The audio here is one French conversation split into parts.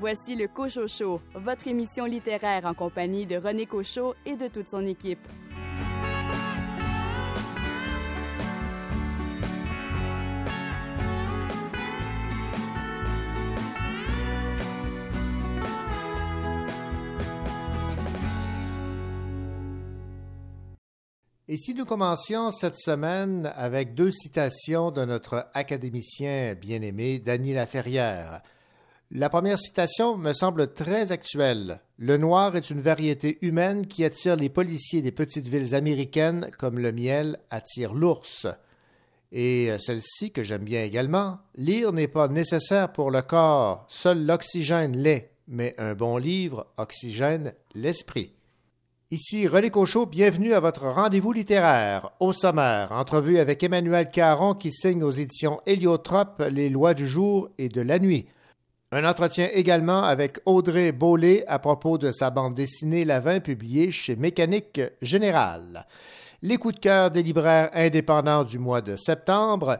Voici le Cochot Show, votre émission littéraire en compagnie de René Cochot et de toute son équipe. Et si nous commencions cette semaine avec deux citations de notre académicien bien-aimé, Dany Laferrière. La première citation me semble très actuelle. Le noir est une variété humaine qui attire les policiers des petites villes américaines comme le miel attire l'ours. Et celle-ci, que j'aime bien également, lire n'est pas nécessaire pour le corps, seul l'oxygène l'est, mais un bon livre oxygène l'esprit. Ici René Cochot, bienvenue à votre rendez-vous littéraire. Au sommaire, entrevue avec Emmanuel Caron qui signe aux éditions Héliotrope Les lois du jour et de la nuit. Un entretien également avec Audrey Beaulé à propos de sa bande dessinée Lavin publiée chez Mécanique Générale. Les coups de cœur des libraires indépendants du mois de septembre.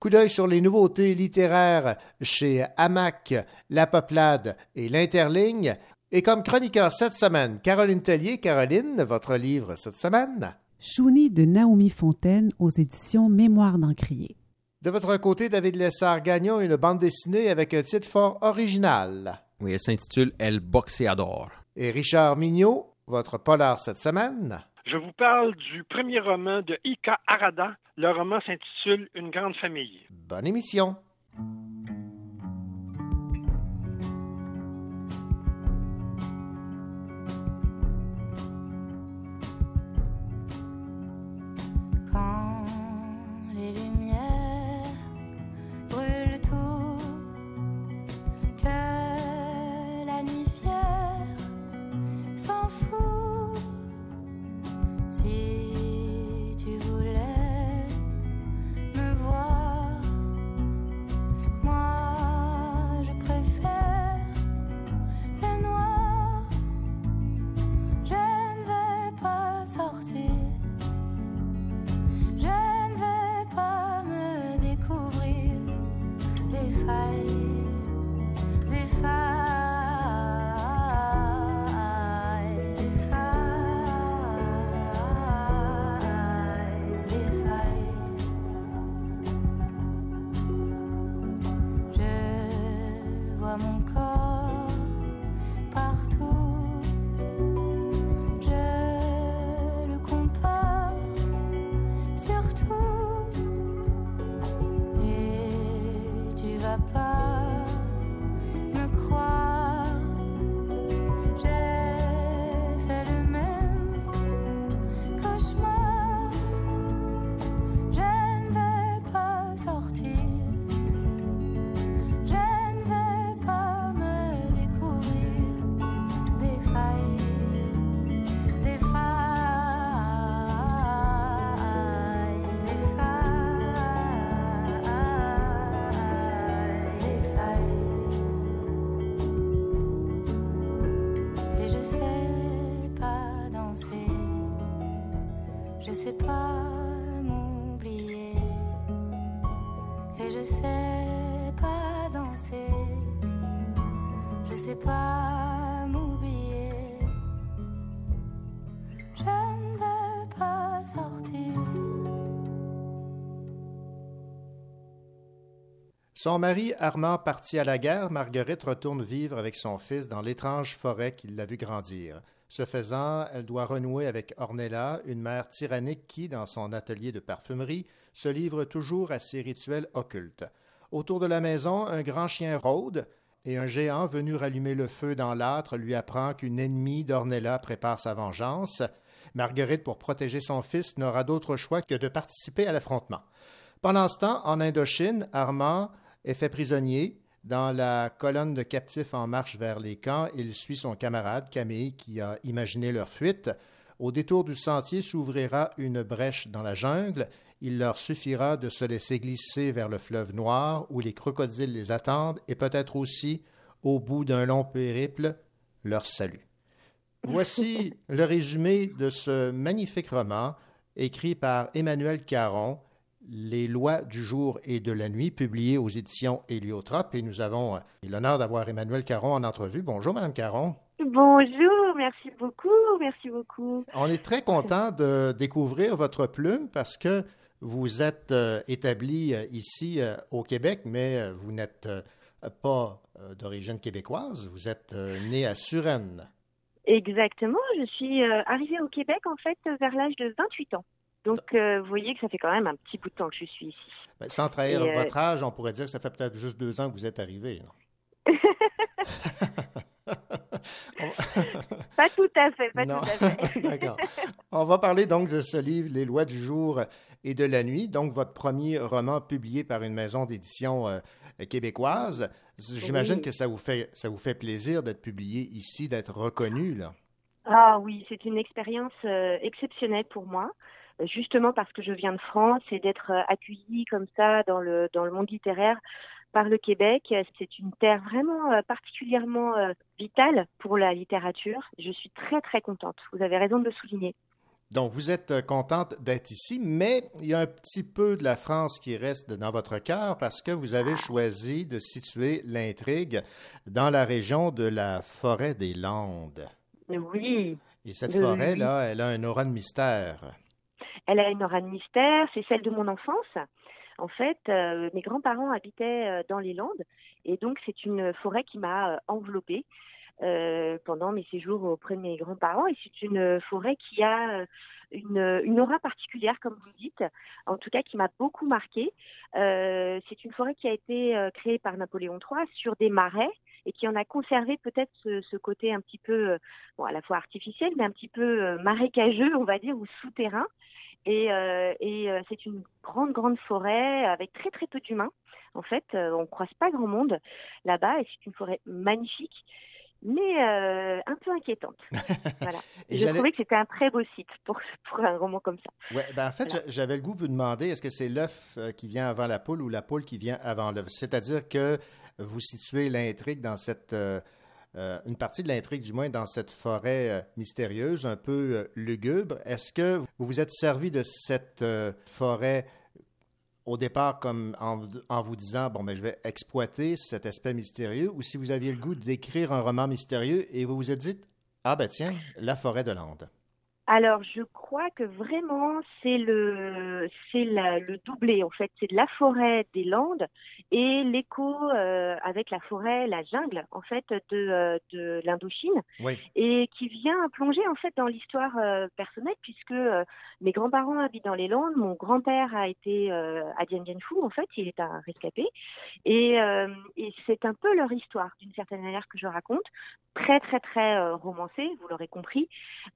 Coup d'œil sur les nouveautés littéraires chez Hamac, La Peuplade et l'Interligne. Et comme chroniqueur cette semaine, Caroline Tellier. Caroline, votre livre cette semaine? Chouni de Naomi Fontaine aux éditions Mémoire d'Encrier. De votre côté, David Lessard-Gagnon, une bande dessinée avec un titre fort original. Oui, elle s'intitule El Boxeador. Et Richard Mignot, votre polar cette semaine? Je vous parle du premier roman de Ika Arada. Le roman s'intitule Une grande famille. Bonne émission. Son mari Armand parti à la guerre, Marguerite retourne vivre avec son fils dans l'étrange forêt qui l'a vu grandir. Ce faisant, elle doit renouer avec Ornella, une mère tyrannique qui, dans son atelier de parfumerie, se livre toujours à ses rituels occultes. Autour de la maison, un grand chien rôde, et un géant venu rallumer le feu dans l'âtre lui apprend qu'une ennemie d'Ornella prépare sa vengeance. Marguerite, pour protéger son fils, n'aura d'autre choix que de participer à l'affrontement. Pendant ce temps, en Indochine, Armand est fait prisonnier. Dans la colonne de captifs en marche vers les camps, il suit son camarade Camille qui a imaginé leur fuite. Au détour du sentier s'ouvrira une brèche dans la jungle. Il leur suffira de se laisser glisser vers le fleuve noir où les crocodiles les attendent et peut-être aussi, au bout d'un long périple, leur salut. Voici le résumé de ce magnifique roman écrit par Emmanuel Caron, Les lois du jour et de la nuit, publié aux éditions Héliotrope. Et nous avons l'honneur d'avoir Emmanuel Caron en entrevue. Bonjour, Madame Caron. Bonjour, merci beaucoup, merci beaucoup. On est très content de découvrir votre plume parce que vous êtes euh, établi euh, ici euh, au Québec, mais vous n'êtes pas d'origine québécoise. Vous êtes né à Suresnes. Exactement. Je suis arrivée au Québec en fait vers l'âge de 28 ans. Donc, vous voyez que ça fait quand même un petit bout de temps que je suis ici. Ben, sans trahir votre âge, on pourrait dire que ça fait peut-être juste deux ans que vous êtes arrivé. pas tout à fait, pas tout à fait. D'accord. On va parler donc de ce livre, Les lois du jour et de la nuit, donc votre premier roman publié par une maison d'édition euh, québécoise. J'imagine que ça vous fait ça vous fait plaisir d'être publié ici, d'être reconnu là. Ah oui, c'est une expérience euh, exceptionnelle pour moi justement parce que je viens de France et d'être euh, accueillie comme ça dans le dans le monde littéraire par le Québec. C'est une terre vraiment euh, particulièrement euh, vitale pour la littérature. Je suis très très contente. Vous avez raison de le souligner. Donc, vous êtes contente d'être ici, mais il y a un petit peu de la France qui reste dans votre cœur parce que vous avez choisi de situer l'intrigue dans la région de la forêt des Landes. Oui. Et cette forêt-là, elle a un aura de mystère. Elle a une aura de mystère, c'est celle de mon enfance. En fait, euh, mes grands-parents habitaient euh, dans les Landes et donc c'est une forêt qui m'a euh, enveloppée pendant mes séjours auprès de mes grands-parents et c'est une forêt qui a une, une, aura particulière, comme vous dites, en tout cas qui m'a beaucoup marquée. c'est une forêt qui a été créée par Napoléon III sur des marais et qui en a conservé peut-être ce, ce, côté un petit peu, bon, à la fois artificiel, mais un petit peu marécageux, on va dire, ou souterrain. Et, euh, et euh, c'est une grande, grande forêt avec très, très peu d'humains. En fait, euh, on ne croise pas grand monde là-bas et c'est une forêt magnifique, mais un peu inquiétante. voilà. et je trouvais que c'était un très beau site pour, pour un roman comme ça. Ouais, ben en fait, j'avais le goût de vous demander est-ce que c'est l'œuf qui vient avant la poule ou la poule qui vient avant l'œuf? C'est-à-dire que vous situez l'intrigue dans cette euh, une partie de l'intrigue, du moins, dans cette forêt euh, mystérieuse, un peu euh, lugubre. Est-ce que vous vous êtes servi de cette forêt au départ comme en, vous disant, bon, mais ben, je vais exploiter cet aspect mystérieux, ou si vous aviez le goût d'écrire un roman mystérieux et vous vous êtes dit, ah ben tiens, la forêt de Landes. Alors, je crois que vraiment, c'est le, c'est le doublé, en fait. C'est de la forêt des Landes et l'écho euh, avec la forêt, la jungle, en fait, de, euh, de l'Indochine. Et qui vient plonger, en fait, dans l'histoire euh, personnelle, puisque mes grands-parents habitent dans les Landes. Mon grand-père a été à Dien Bien Phu, en fait. Il est un rescapé. Et, et c'est un peu leur histoire, d'une certaine manière, que je raconte. Très, très, très romancée, vous l'aurez compris.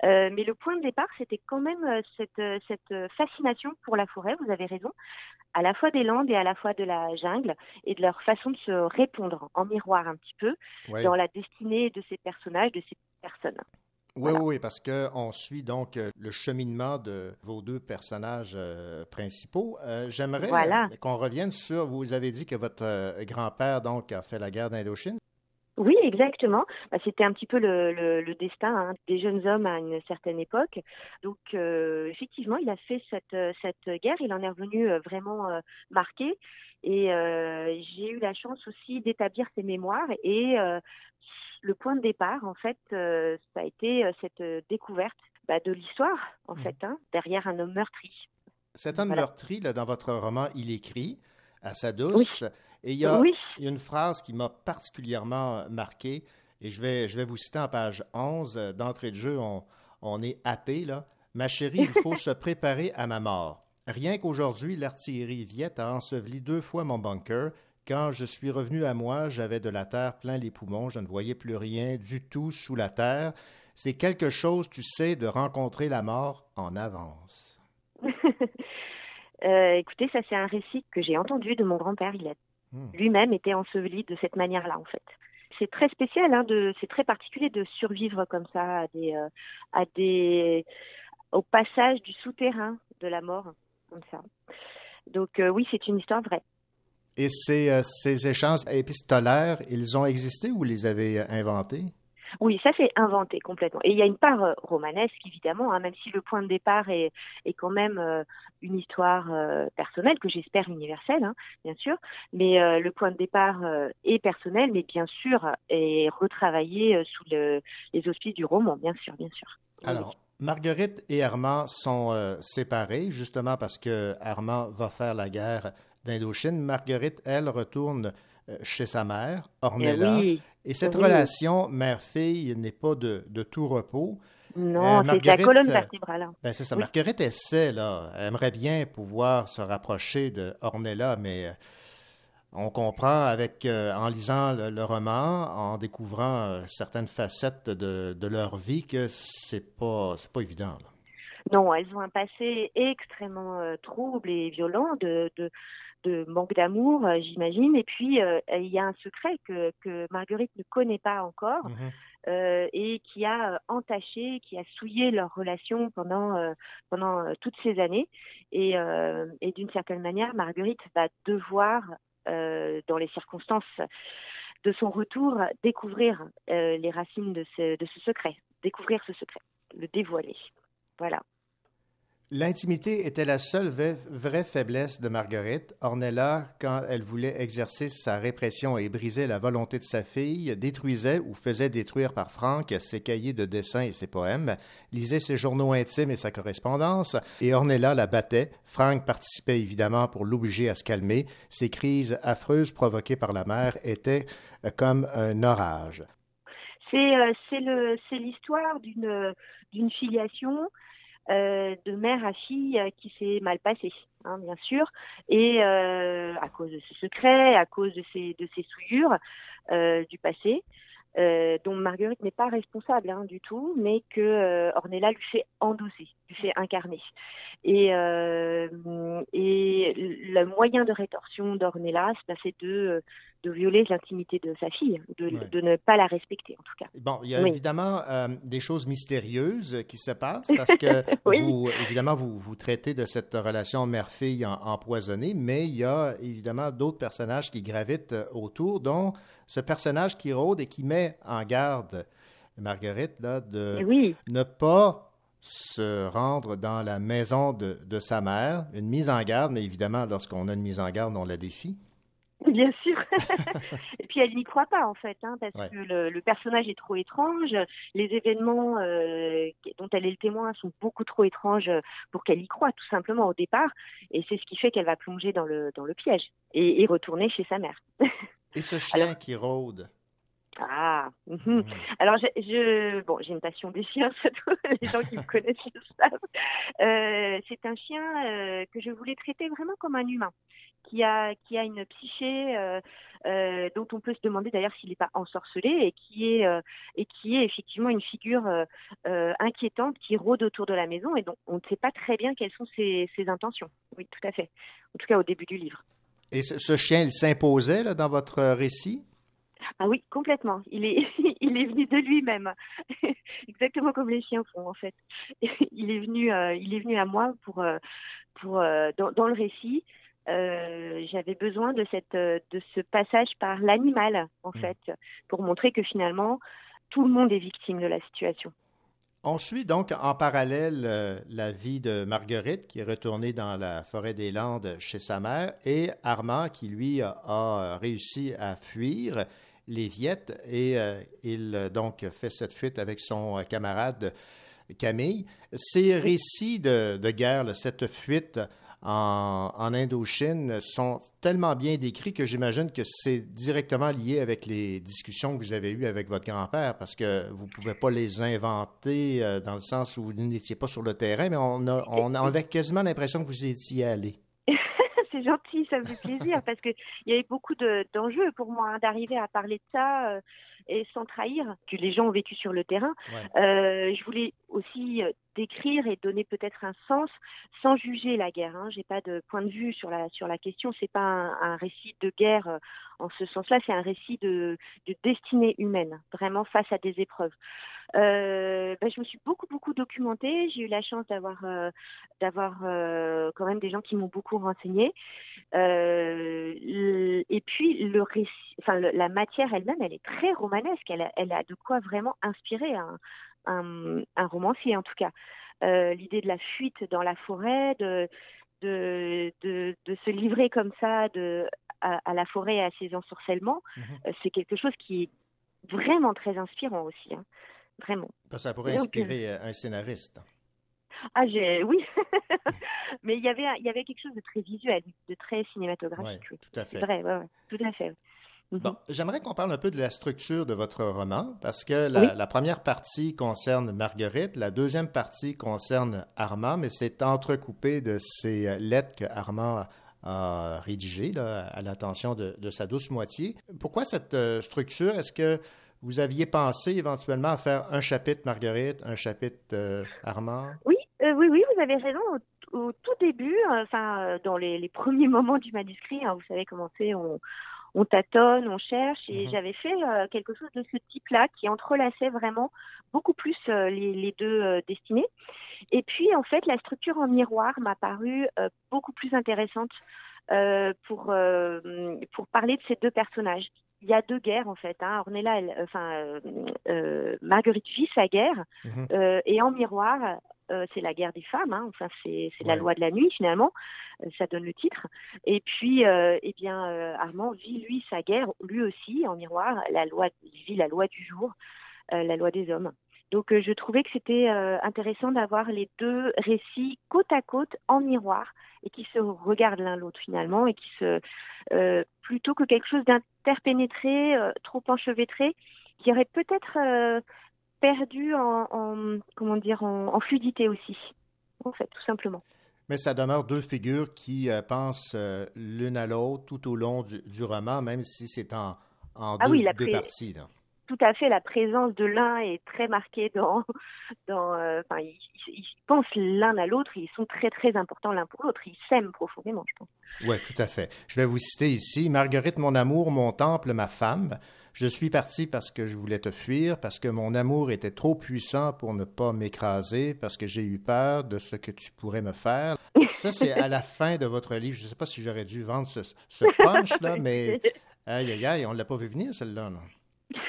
mais le point départ, c'était quand même euh, cette, euh, cette euh, fascination pour la forêt, vous avez raison, à la fois des landes et à la fois de la jungle, et de leur façon de se répondre en miroir un petit peu dans la destinée de ces personnages, de ces personnes. Oui, oui, parce qu'on suit donc le cheminement de vos deux personnages principaux. J'aimerais qu'on revienne sur, vous avez dit que votre grand-père donc a fait la guerre d'Indochine. Oui, exactement. Bah, c'était un petit peu le, le, destin hein, des jeunes hommes à une certaine époque. Donc, euh, effectivement, il a fait cette, cette guerre. Il en est revenu euh, vraiment euh, marqué. Et j'ai eu la chance aussi d'établir ses mémoires. Et le point de départ, en fait, ça a été cette découverte bah, de l'histoire, en mmh. fait, hein, derrière un homme meurtri. Cet homme meurtri, là, dans votre roman, il écrit à sa douce. Et il y, a, une phrase qui m'a particulièrement marqué, et je vais, je vais vous citer en page 11. D'entrée de jeu, on, on est happé, là. Ma chérie, il faut se préparer à ma mort. Rien qu'aujourd'hui, l'artillerie Viette a enseveli deux fois mon bunker. Quand je suis revenu à moi, j'avais de la terre plein les poumons, je ne voyais plus rien du tout sous la terre. C'est quelque chose, tu sais, de rencontrer la mort en avance. euh, écoutez, ça c'est un récit que j'ai entendu de mon grand-père. Il a Hmm. lui-même était enseveli de cette manière-là, en fait. C'est très spécial, hein, de, c'est très particulier de survivre comme ça à des, euh, à des, au passage du souterrain de la mort, comme ça. Donc euh, oui, c'est une histoire vraie. Et ces, euh, ces échanges épistolaires, ils ont existé ou les avez inventés? Oui, ça c'est inventé complètement. Et il y a une part euh, romanesque évidemment, hein, même si le point de départ est, quand même euh, une histoire euh, personnelle que j'espère universelle, hein, bien sûr. Mais le point de départ est personnel, mais bien sûr est retravaillé sous le, les auspices du roman, bien sûr, bien sûr. Alors. Marguerite et Armand sont séparés justement parce que Armand va faire la guerre d'Indochine. Marguerite, elle, retourne chez sa mère, Ornella. Eh et cette relation mère-fille n'est pas de, tout repos. Non, euh, c'est la colonne euh, vertébrale. Hein. Ben c'est ça. Marguerite essaie, là, elle aimerait bien pouvoir se rapprocher de Ornella, mais on comprend avec, en lisant le, roman, en découvrant certaines facettes de, leur vie, que c'est pas, pas évident. Non, elles ont un passé extrêmement trouble et violent de, de de manque d'amour, euh, j'imagine. Et puis, euh, il y a un secret que, que Marguerite ne connaît pas encore. Mhm. Euh, et qui a entaché, qui a souillé leur relation pendant pendant toutes ces années. Et, et d'une certaine manière, Marguerite va devoir, dans les circonstances de son retour, découvrir les racines de ce, de ce secret, découvrir ce secret, le dévoiler. Voilà. L'intimité était la seule vraie faiblesse de Marguerite. Ornella, quand elle voulait exercer sa répression et briser la volonté de sa fille, détruisait ou faisait détruire par Franck ses cahiers de dessins et ses poèmes, lisait ses journaux intimes et sa correspondance, et Ornella la battait. Franck participait évidemment pour l'obliger à se calmer. Ces crises affreuses provoquées par la mère étaient euh, comme un orage. C'est euh, l'histoire d'une filiation euh, de mère à fille euh, qui s'est mal passée, hein, bien sûr, et euh, à cause de ce secret, à cause de ces, souillures du passé. dont Marguerite n'est pas responsable hein, du tout, mais que Ornella lui fait endosser, lui fait incarner. Et, et le moyen de rétorsion d'Ornella, c'est de de violer l'intimité de sa fille, de, ne pas la respecter en tout cas. Bon, il y a évidemment euh, des choses mystérieuses qui se passent parce que vous, évidemment, vous, vous traitez de cette relation mère-fille empoisonnée, mais il y a évidemment d'autres personnages qui gravitent euh, autour, dont ce personnage qui rôde et qui met en garde Marguerite là, de ne pas se rendre dans la maison de, de sa mère. Une mise en garde, mais évidemment, lorsqu'on a une mise en garde, on la défie. Bien sûr. et puis elle n'y croit pas en fait, hein, parce que le, personnage est trop étrange. Les événements euh, dont elle est le témoin sont beaucoup trop étranges pour qu'elle y croie, tout simplement au départ. Et c'est ce qui fait qu'elle va plonger dans le dans le piège et, retourner chez sa mère. et ce chien qui rôde? Ah, mhm. mmh. alors je, bon, j'ai une passion des chiens, les gens qui me connaissent le savent. Euh, c'est un chien euh, que je voulais traiter vraiment comme un humain, qui a qui a une psyché euh, dont on peut se demander d'ailleurs s'il n'est pas ensorcelé et qui est et qui est effectivement une figure inquiétante qui rôde autour de la maison et dont on ne sait pas très bien quelles sont ses, ses intentions. Oui, tout à fait. En tout cas au début du livre. Et ce, ce chien, il s'imposait dans votre récit? Ah oui, complètement. Il est, il est venu de lui-même, exactement comme les chiens font en fait. Il est venu, euh, il est venu à moi pour, euh, pour euh, dans, le récit. J'avais besoin de cette, de ce passage par l'animal en mmh. fait, pour montrer que finalement tout le monde est victime de la situation. On suit donc en parallèle la vie de Marguerite qui est retournée dans la forêt des Landes chez sa mère et Armand qui lui a réussi à fuir les Viettes et euh, il euh, donc fait cette fuite avec son euh, camarade Camille. Ces récits de, guerre, cette fuite en, Indochine sont tellement bien décrits que j'imagine que c'est directement lié avec les discussions que vous avez eues avec votre grand-père parce que vous ne pouvez pas les inventer dans le sens où vous n'étiez pas sur le terrain, mais on, on avait quasiment l'impression que vous étiez allé gentil, ça me fait plaisir parce qu'il y avait beaucoup d'enjeux pour moi hein, d'arriver à parler de ça euh, et sans trahir que les gens ont vécu sur le terrain. Euh, je voulais aussi euh, décrire et donner peut-être un sens sans juger la guerre. Hein. J'ai pas de point de vue sur la sur la question. C'est pas un, récit de guerre en ce sens-là. C'est un récit de, de destinée humaine, vraiment face à des épreuves. Euh, ben, je me suis beaucoup beaucoup documentée. J'ai eu la chance d'avoir euh, d'avoir euh, quand même des gens qui m'ont beaucoup renseigné. Euh, et puis le récit, enfin la matière elle-même, elle est très romanesque. Elle a, elle a de quoi vraiment inspirer un, un, un romancier en tout cas. Euh, l'idée de la fuite dans la forêt, de, de, de, de, se livrer comme ça de, à, à, la forêt et à ses ensorcellements, mmh. euh, c'est quelque chose qui est vraiment très inspirant aussi. Hein. Vraiment. Ça pourrait Donc, inspirer euh, un scénariste. Ah, j'ai, oui. Mais il y avait, il y avait quelque chose de très visuel, de très cinématographique. Oui, tout à fait. C'est vrai, ouais, ouais, tout à fait. Bon, j'aimerais qu'on parle un peu de la structure de votre roman, parce que la, oui. la, première partie concerne Marguerite, la deuxième partie concerne Armand, mais c'est entrecoupé de ces lettres que Armand a rédigées là, à l'attention de, de, sa douce moitié. Pourquoi cette euh, structure? Est-ce que vous aviez pensé éventuellement à faire un chapitre Marguerite, un chapitre euh, Armand? Oui, euh, oui, oui, vous avez raison. Au, au tout début, enfin, dans les, les, premiers moments du manuscrit, hein, vous savez comment c'est, on on tâtonne, on cherche, et mmh. j'avais fait euh, quelque chose de ce type-là qui entrelaçait vraiment beaucoup plus euh, les, les, deux euh, destinées. Et puis, en fait, la structure en miroir m'a paru beaucoup plus intéressante pour, pour parler de ces deux personnages. Il y a deux guerres en fait. Hein. Ornella, elle, enfin Marguerite vit sa guerre, mmh. et en miroir, euh, c'est la guerre des femmes. Hein. Enfin, c'est ouais. la loi de la nuit finalement. Euh, ça donne le titre. Et puis, euh, eh bien, Armand vit lui sa guerre, lui aussi en miroir. La loi, il vit la loi du jour, la loi des hommes. Donc, je trouvais que c'était intéressant d'avoir les deux récits côte à côte en miroir et qui se regardent l'un l'autre finalement et qui se plutôt que quelque chose d'interpénétré, trop enchevêtré, qui aurait peut-être perdu en, en comment dire en, en, fluidité aussi, en fait, tout simplement. Mais ça demeure deux figures qui euh, pensent euh, l'une à l'autre tout au long du, du, roman, même si c'est en, en ah deux, oui, la deux parties. Là. Tout à fait, la présence de l'un est très marquée dans, dans, euh, enfin, ils, ils, pensent l'un à l'autre, ils sont très très importants l'un pour l'autre, ils s'aiment profondément, je pense. Oui, tout à fait. Je vais vous citer ici Marguerite, mon amour, mon temple, ma femme. Je suis parti parce que je voulais te fuir, parce que mon amour était trop puissant pour ne pas m'écraser, parce que j'ai eu peur de ce que tu pourrais me faire. Ça, c'est à la fin de votre livre. Je ne sais pas si j'aurais dû vendre ce, ce punch-là, mais aïe, aïe, aïe, on ne l'a pas vu venir, celle-là.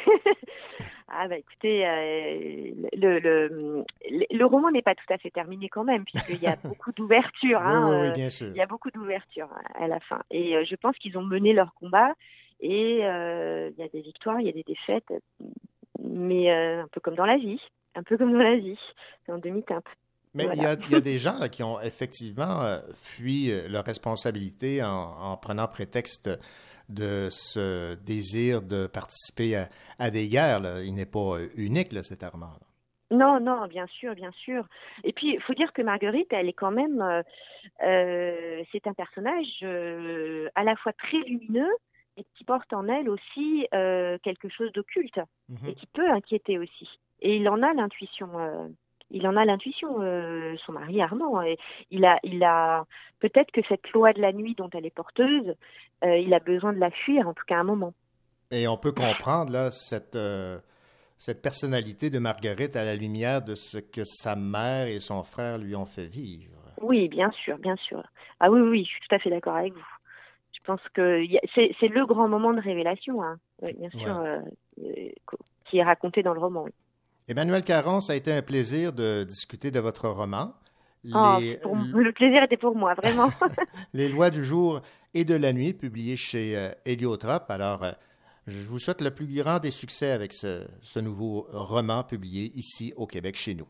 Ah bah écoutez, euh, le, le, le, roman n'est pas tout à fait terminé quand même, puisqu'il y a beaucoup d'ouverture. Hein, oui, oui, oui, bien sûr. Il y a beaucoup d'ouverture à la fin. Et euh, je pense qu'ils ont mené leur combat. Et euh, il y a des victoires, il y a des défaites, mais euh, un peu comme dans la vie, un peu comme dans la vie, c'est en demi-teinte. Mais voilà. il, y a, il, y a, des gens là, qui ont effectivement euh, fui leur responsabilité en, en, prenant prétexte de ce désir de participer à, à des guerres. Là. Il n'est pas unique, là, cet Armand. Là. Non, non, bien sûr, bien sûr. Et puis, il faut dire que Marguerite, elle est quand même, euh, c'est un personnage à la fois très lumineux, et qui porte en elle aussi euh, quelque chose d'occulte mmh. et qui peut inquiéter aussi. Et il en a l'intuition. Euh, il en a l'intuition, euh, son mari Armand. Et il a, il a peut-être que cette loi de la nuit dont elle est porteuse, il a besoin de la fuir, en tout cas un moment. Et on peut comprendre là cette cette personnalité de Marguerite à la lumière de ce que sa mère et son frère lui ont fait vivre. Oui, bien sûr, bien sûr. Ah oui, oui, je suis tout à fait d'accord avec vous pense que c'est le grand moment de révélation, hein, bien sûr, ouais. euh, qui est raconté dans le roman. Emmanuel Caron, ça a été un plaisir de discuter de votre roman. Oh, Les... Oh, pour, le plaisir était pour moi, vraiment. Les lois du jour et de la nuit, publié chez euh, Héliotrope. Alors, euh, je vous souhaite le plus grand des succès avec ce, ce nouveau roman publié ici au Québec, chez nous.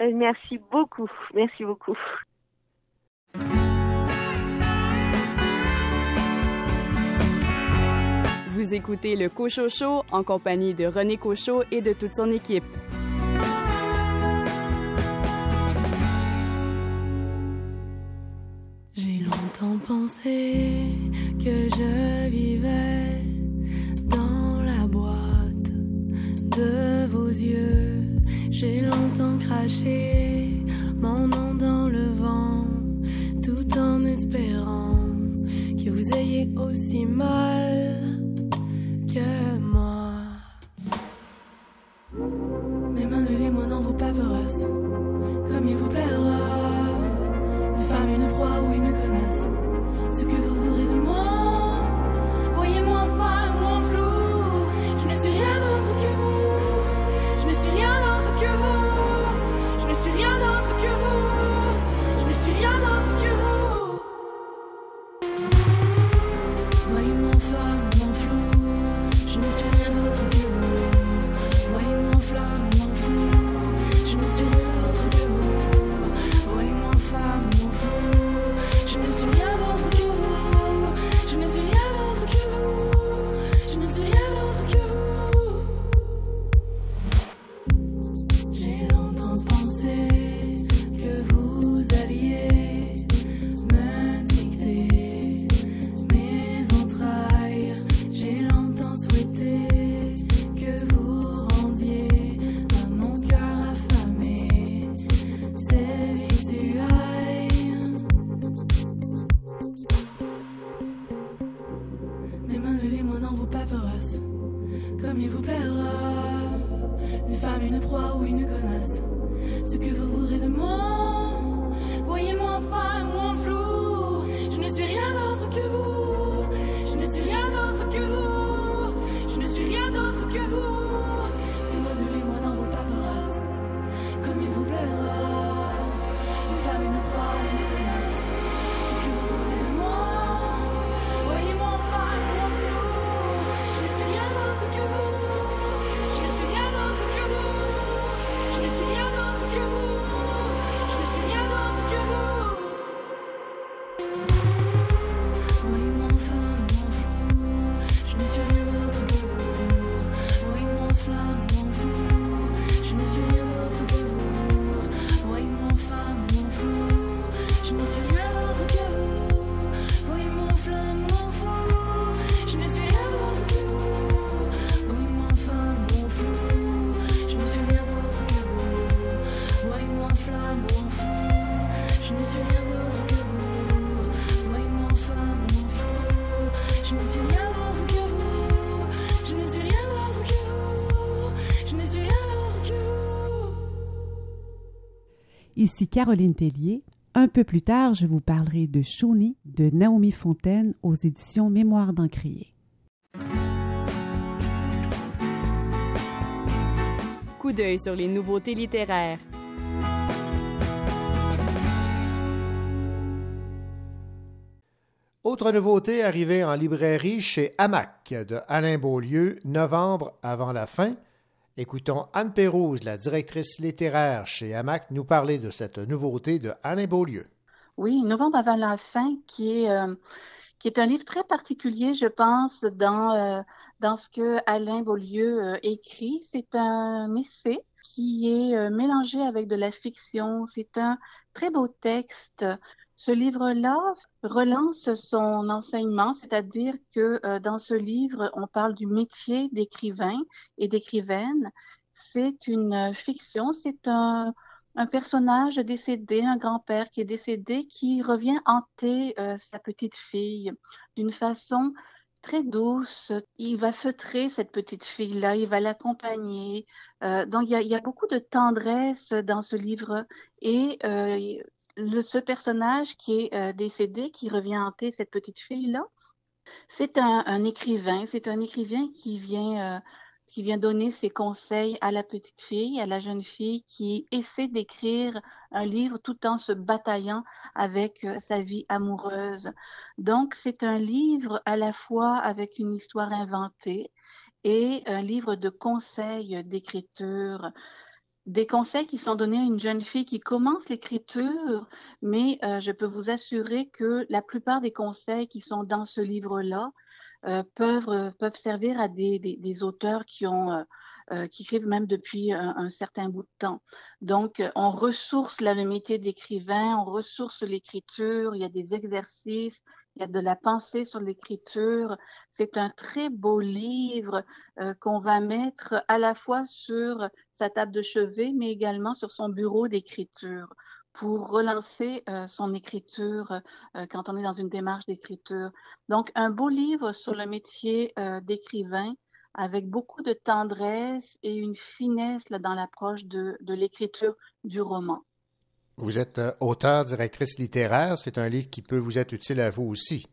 Euh, merci beaucoup. Merci beaucoup. Vous écoutez le Cocho Show en compagnie de René Cochot et de toute son équipe. J'ai longtemps pensé que je vivais dans la boîte de vos yeux. J'ai longtemps craché mon nom dans le vent, tout en espérant que vous ayez aussi mal que moi. Mes mains les-moi dans vos paperasses, comme il vous plaira. Une femme, une proie ou une connasse, ce que vous Caroline Tellier. Un peu plus tard, je vous parlerai de Shawnee de Naomi Fontaine aux éditions Mémoire d'Encrier. Coup d'œil sur les nouveautés littéraires. Autre nouveauté arrivée en librairie chez Hamac de Alain Beaulieu, novembre avant la fin. Écoutons Anne Pérouse, la directrice littéraire chez Hamac, nous parler de cette nouveauté de Alain Beaulieu. Oui, Novembre avant la fin, qui est, euh, un livre très particulier, je pense, dans, euh, ce que Alain Beaulieu euh, écrit. C'est un essai qui est mélangé avec de la fiction. C'est un très beau texte. Ce livre-là relance son enseignement, c'est-à-dire que euh, dans ce livre, on parle du métier d'écrivain et d'écrivaine. C'est une fiction, c'est un, personnage décédé, un grand-père qui est décédé, qui revient hanter euh, sa petite fille d'une façon très douce. Il va feutrer cette petite fille-là, il va l'accompagner. Euh, donc, il y a, y a beaucoup de tendresse dans ce livre et ce personnage qui est euh, décédé, qui revient hanter cette petite fille-là, c'est un, un écrivain, c'est un écrivain qui vient, euh, qui vient donner ses conseils à la petite fille, à la jeune fille qui essaie d'écrire un livre tout en se bataillant avec euh, sa vie amoureuse. Donc, c'est un livre à la fois avec une histoire inventée et un livre de conseils d'écriture des conseils qui sont donnés à une jeune fille qui commence l'écriture, mais euh, je peux vous assurer que la plupart des conseils qui sont dans ce livre-là euh, peuvent, euh, peuvent servir à des auteurs qui ont euh, euh, qui écrivent même depuis un, un, certain bout de temps. Donc, on ressource le métier d'écrivain, on ressource l'écriture, il y a des exercices, il y a de la pensée sur l'écriture. C'est un très beau livre euh, qu'on va mettre à la fois sur sa table de chevet, mais également sur son bureau d'écriture pour relancer euh, son écriture euh, quand on est dans une démarche d'écriture. Donc, un beau livre sur le métier euh, d'écrivain avec beaucoup de tendresse et une finesse là, dans l'approche de, de l'écriture du roman. Vous êtes euh, auteur, directrice littéraire. C'est un livre qui peut vous être utile à vous aussi.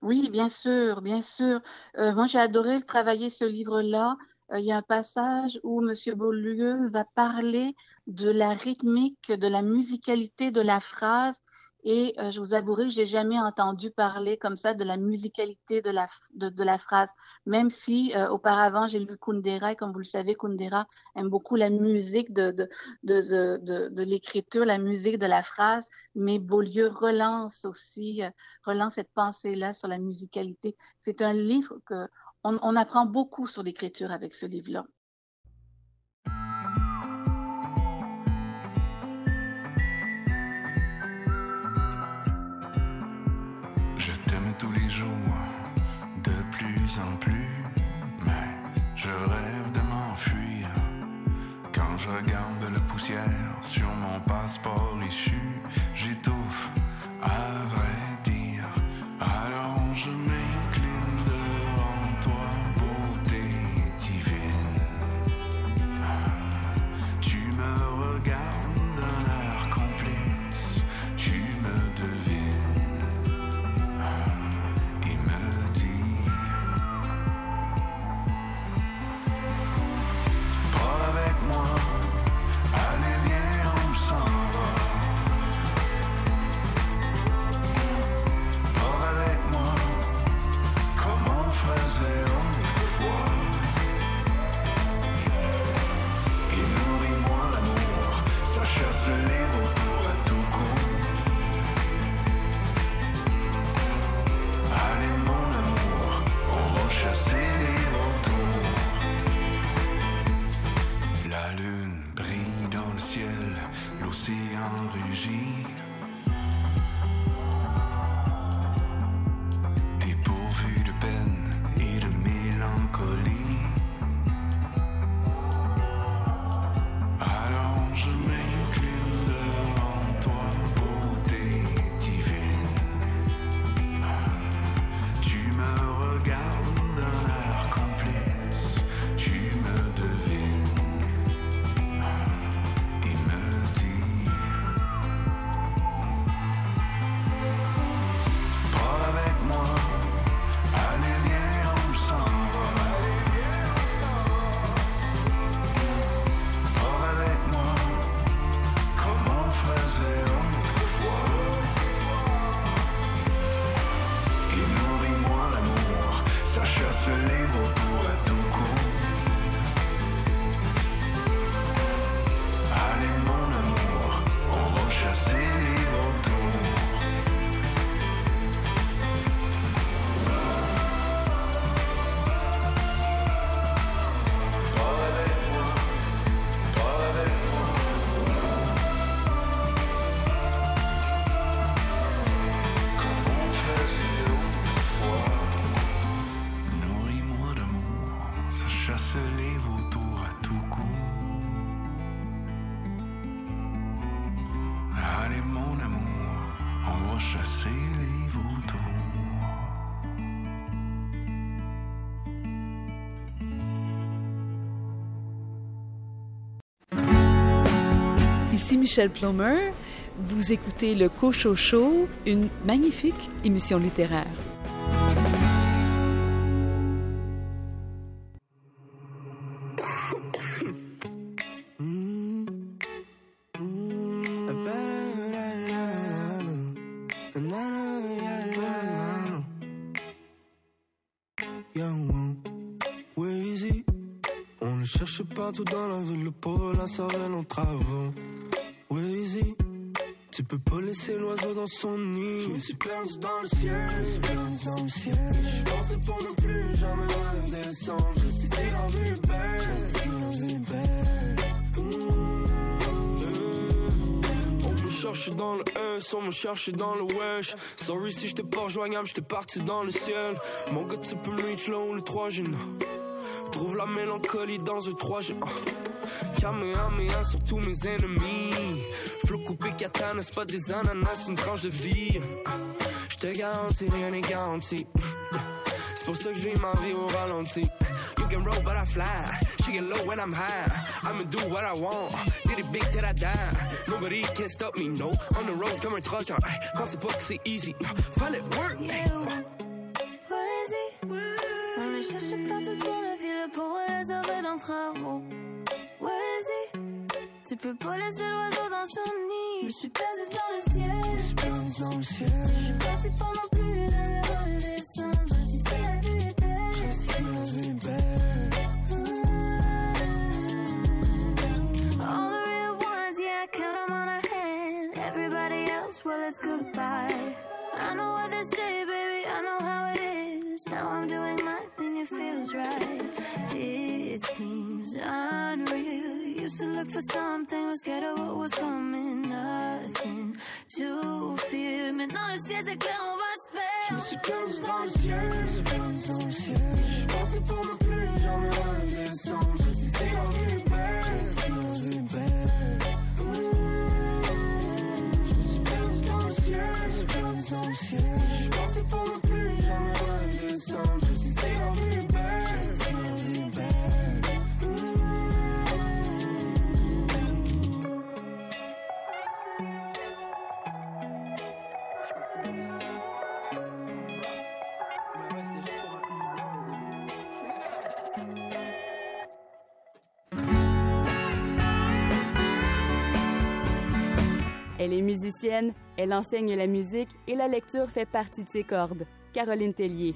Oui, bien sûr, bien sûr. Euh, moi, j'ai adoré travailler ce livre-là. Euh, il y a un passage où M. Beaulieu va parler de la rythmique, de la musicalité de la phrase Et euh, je vous avouerai que j'ai jamais entendu parler comme ça de la musicalité de la, de, la phrase. Même si euh, auparavant j'ai lu Kundera, et comme vous le savez, Kundera aime beaucoup la musique de, de, de, de l'écriture, la musique de la phrase. Mais Beaulieu relance aussi, euh, relance cette pensée-là sur la musicalité. C'est un livre que on, on apprend beaucoup sur l'écriture avec ce livre-là. Je regarde la poussière sur mon passeport issu, Michel Plomer. Vous écoutez le Cocho Show, une magnifique émission littéraire. Partout dans la ville, le pauvre la cervelle en travaux. Tu peux pas laisser l'oiseau dans son nid. Je me suis perdu dans le ciel, je me suis perdu dans le ciel. Je pensais pour ne plus jamais redescendre. Je sais si la vie est belle, je sais la vie est belle. Mmh. On me cherche dans le S, on me cherche dans le wesh. Sorry si j'étais pas rejoignable, j'étais parti dans le ciel. Mon gars, tu peux me reach là où le 3 G. Trouve la mélancolie dans un 3 G. Kamehameha sur tous mes ennemis. Flot coupé katana, c'est pas des ananas, c'est une tranche de vie. Je te garantis, rien n'est garanti. C'est pour ça que je vis ma vie au ralenti. You can roll, but I fly. She get low when I'm high. I'ma do what I want. Did it big till I die. Nobody can stop me, no. On the road comme un trucker. Hey, pensez pas que c'est easy. Fallait work. Hey. On le cherche partout dans la ville pour les sauver d'un travaux. Where is he? Tu peux pas laisser l'oiseau dans son nid. Je me suis dans le ciel. Je me suis dans le ciel. Je suis pendant plus. Si c'est la vue est belle. Si la vue est belle. All the real ones, yeah, I count 'em on a hand. Everybody else, well, it's goodbye. I know what they say, baby, I know how it is. Now I'm doing my thing, it feels right. It seems unreal. Used to look for something, was scared of what was coming. Nothing to fear. Maintenant le ciel c'est clair, on va se perdre. Je me suis perdu dans le ciel, je me suis perdu dans le ciel. Je pensais pour ne plus jamais redescendre. Je sais si la vie est belle, si la vie est belle. Je me suis perdu dans le ciel, je me suis perdu dans le ciel. Je pensais pour ne plus jamais redescendre. Je sais si la vie Elle est musicienne, elle enseigne la musique et la lecture fait partie de ses cordes. Caroline Tellier.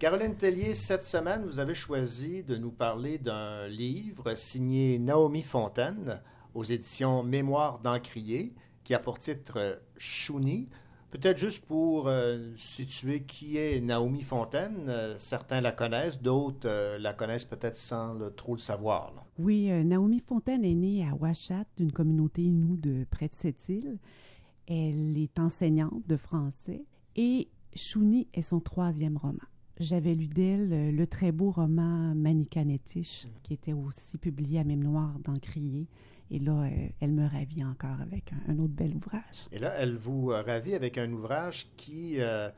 Caroline Tellier, cette semaine, vous avez choisi de nous parler d'un livre signé Naomi Fontaine aux éditions Mémoire d'Encrier, qui a pour titre Chouni. Peut-être juste pour euh, situer qui est Naomi Fontaine, euh, certains la connaissent, d'autres euh, la connaissent peut-être sans le- trop le savoir. là. Oui, Naomi Fontaine est née à Ouachat, d'une communauté inoue de près de cette île. Elle est enseignante de français et Chouni est son troisième roman. J'avais lu d'elle le très beau roman Manicanetish, qui était aussi publié à Mémoire d'Encrier. Et là, euh, elle me ravit encore avec un, un autre bel ouvrage. Et là, elle vous euh, ravit avec un ouvrage qui euh,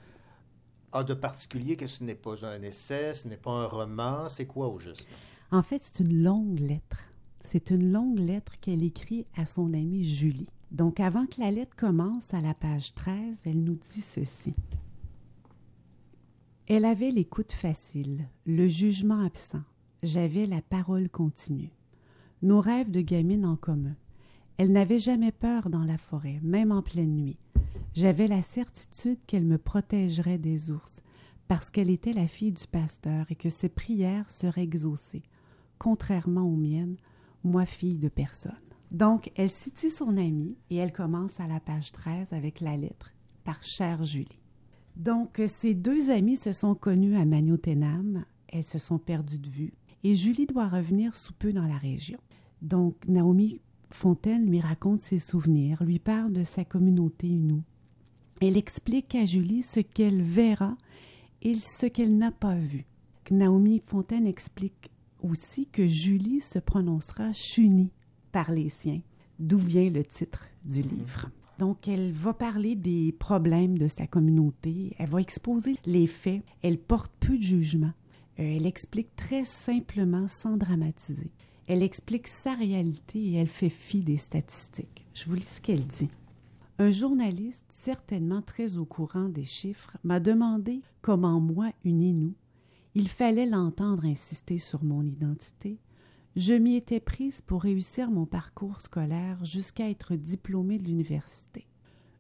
a de particulier que ce n'est pas un essai, ce n'est pas un roman. C'est quoi au juste? En fait, c'est une longue lettre. C'est une longue lettre qu'elle écrit à son amie Julie. Donc, avant que la lettre commence, à la page 13, elle nous dit ceci. Elle avait l'écoute facile, le jugement absent. J'avais la parole continue. Nos rêves de gamine en commun. Elle n'avait jamais peur dans la forêt, même en pleine nuit. J'avais la certitude qu'elle me protégerait des ours, parce qu'elle était la fille du pasteur et que ses prières seraient exaucées, contrairement aux miennes, moi fille de personne. Donc, elle situe son amie et elle commence à la page 13 avec la lettre par chère Julie. Donc, ces deux amies se sont connues à Magnotenam, elles se sont perdues de vue et Julie doit revenir sous peu dans la région. Donc, Naomi Fontaine lui raconte ses souvenirs, lui parle de sa communauté Innu. Elle explique à Julie ce qu'elle verra et ce qu'elle n'a pas vu. Naomi Fontaine explique aussi que Julie se prononcera Chuni par les siens, d'où vient le titre du livre. Donc, elle va parler des problèmes de sa communauté, elle va exposer les faits, elle porte peu de jugement, Euh, elle explique très simplement, sans dramatiser. Elle explique sa réalité et elle fait fi des statistiques. Je vous lis ce qu'elle dit. Un journaliste, certainement très au courant des chiffres, m'a demandé comment moi, une Inou, il fallait l'entendre insister sur mon identité. Je m'y étais prise pour réussir mon parcours scolaire jusqu'à être diplômée de l'université.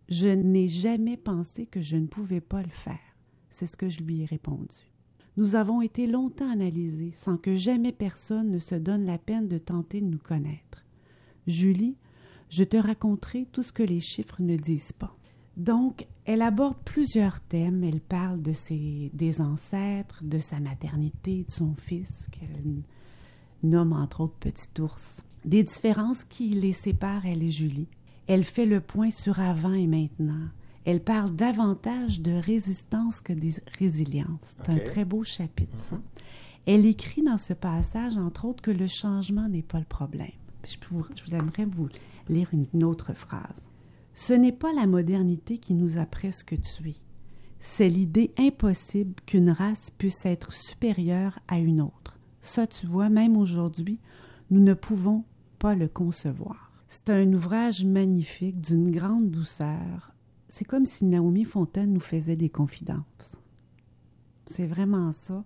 Je n'ai jamais pensé que je ne pouvais pas le faire. C'est ce que je lui ai répondu. Nous avons été longtemps analysés sans que jamais personne ne se donne la peine de tenter de nous connaître. Julie, je te raconterai tout ce que les chiffres ne disent pas. Donc, elle aborde plusieurs thèmes. Elle parle de ses, des ancêtres, de sa maternité, de son fils, qu'elle nomme entre autres Petit ours, des différences qui les séparent, elle et Julie. Elle fait le point sur avant et maintenant. Elle parle davantage de résistance que de résilience. C'est un très beau chapitre, ça. Elle écrit dans ce passage, entre autres, que le changement n'est pas le problème. Je, pour- je vous aimerais vous lire une, une autre phrase. Ce n'est pas la modernité qui nous a presque tués. C'est l'idée impossible qu'une race puisse être supérieure à une autre. Ça, tu vois, même aujourd'hui, nous ne pouvons pas le concevoir. C'est un ouvrage magnifique, d'une grande douceur. C'est comme si Naomi Fontaine nous faisait des confidences. C'est vraiment ça.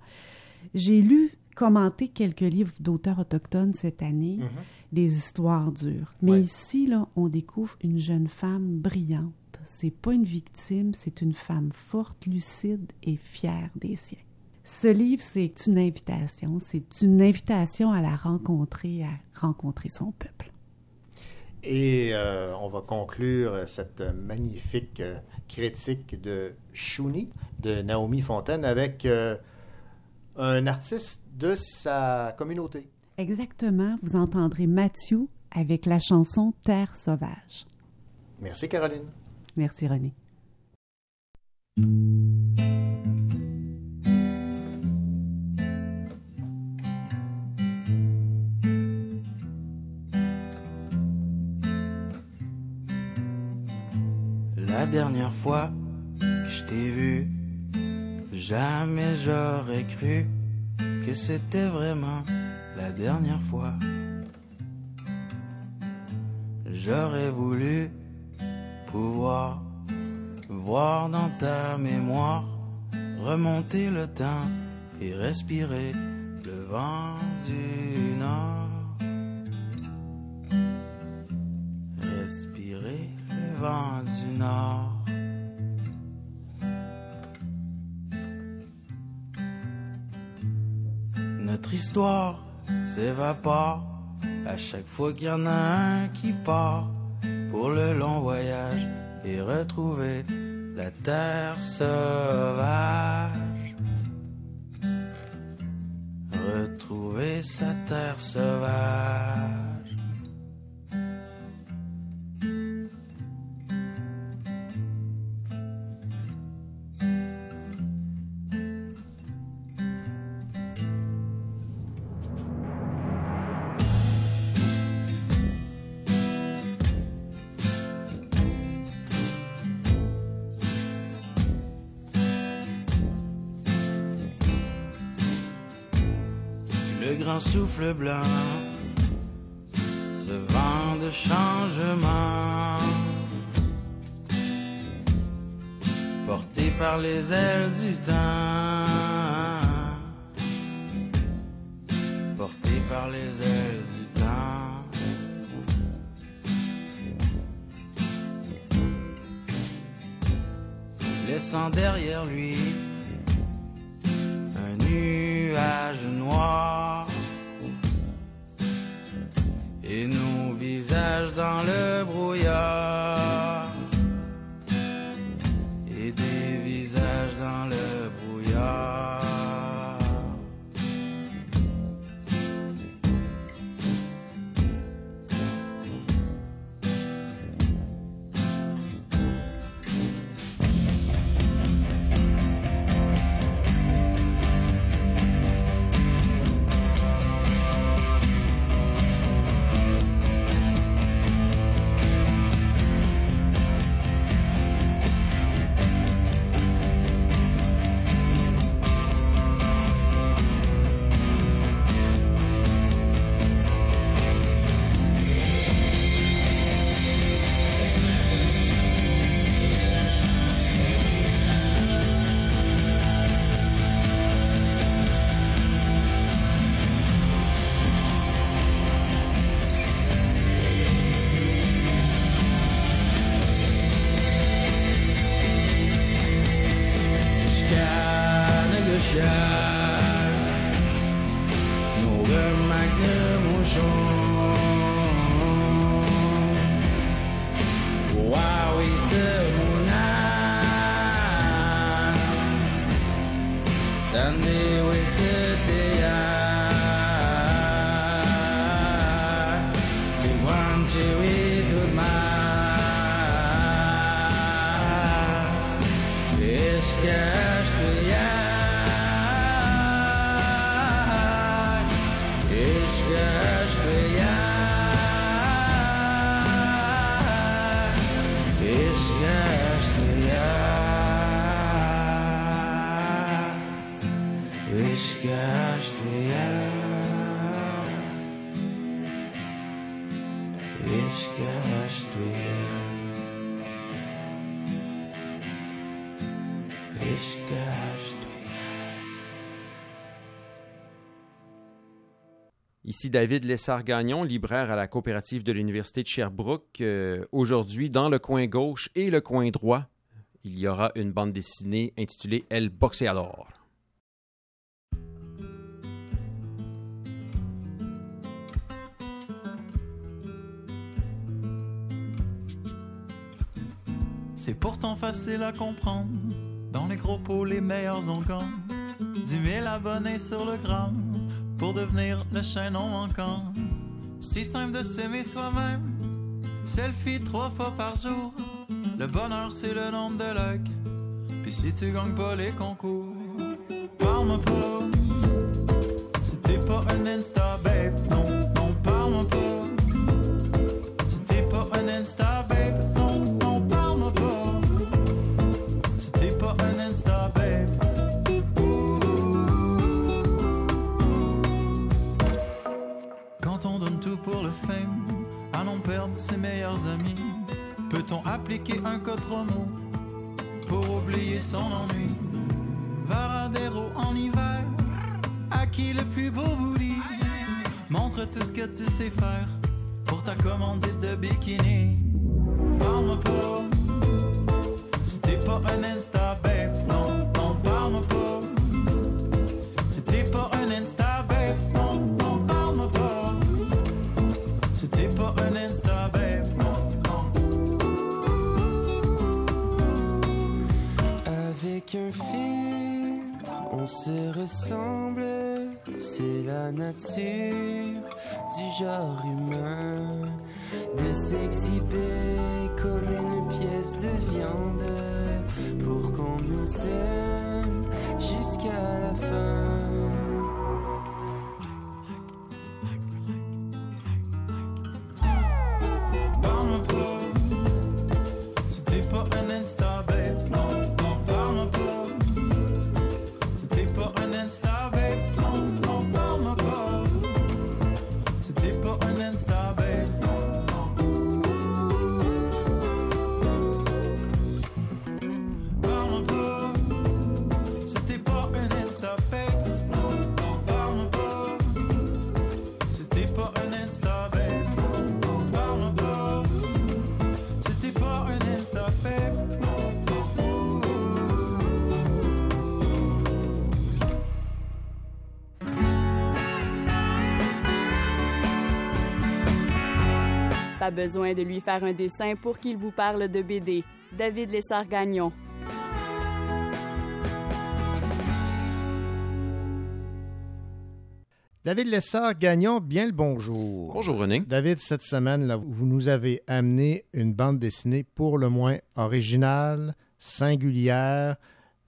J'ai lu, commenté quelques livres d'auteurs autochtones cette année, Mhm. des histoires dures. Mais Ouais. ici, là, on découvre une jeune femme brillante. C'est pas une victime, c'est une femme forte, lucide et fière des siens. Ce livre, c'est une invitation. C'est une invitation à la rencontrer, à rencontrer son peuple. Et euh, on va conclure cette magnifique euh, critique de Shuni de Naomi Fontaine avec euh, un artiste de sa communauté. Exactement, vous entendrez Mathieu avec la chanson Terre sauvage. Merci Caroline. Merci René. Dernière fois que je t'ai vu, jamais j'aurais cru que c'était vraiment la dernière fois. J'aurais voulu pouvoir voir dans ta mémoire remonter le temps et respirer le vent du nord. Respirer le vent Notre histoire s'évapore à chaque fois qu'il y en a un qui part pour le long voyage et retrouver la terre sauvage. Retrouver sa terre sauvage. Souffle blanc, ce vent de changement, porté par les ailes du temps, porté par les ailes du temps. Laissant derrière lui un nuage noir Ici David Lessard-Gagnon, libraire à la coopérative de l'Université de Sherbrooke. Euh, Aujourd'hui, dans le coin gauche et le coin droit, il y aura une bande dessinée intitulée El Boxeador. C'est pourtant facile à comprendre. Dans les gros pots, les meilleurs ont gants. 10 000 abonnés sur le gramme pour devenir le chaînon manquant. Si simple de s'aimer soi-même. Selfie trois fois par jour. Le bonheur, c'est le nombre de likes. Puis si tu gagnes pas les concours, parle-moi pas. Si pas un Insta ses meilleurs amis, peut-on appliquer un code promo pour oublier son ennui? Varadero en hiver, à qui le plus beau vous dit? Montre tout ce que tu sais faire pour ta commandite de bikini. Parle-moi pas, si un Insta Avec un on se ressemble, c'est la nature du genre humain. De s'exhiber comme une pièce de viande pour qu'on nous aime jusqu'à la fin. Pas besoin de lui faire un dessin pour qu'il vous parle de BD. David Lessard-Gagnon. David Lessard-Gagnon, bien le bonjour. Bonjour René. David, cette semaine, là, vous nous avez amené une bande dessinée pour le moins originale, singulière,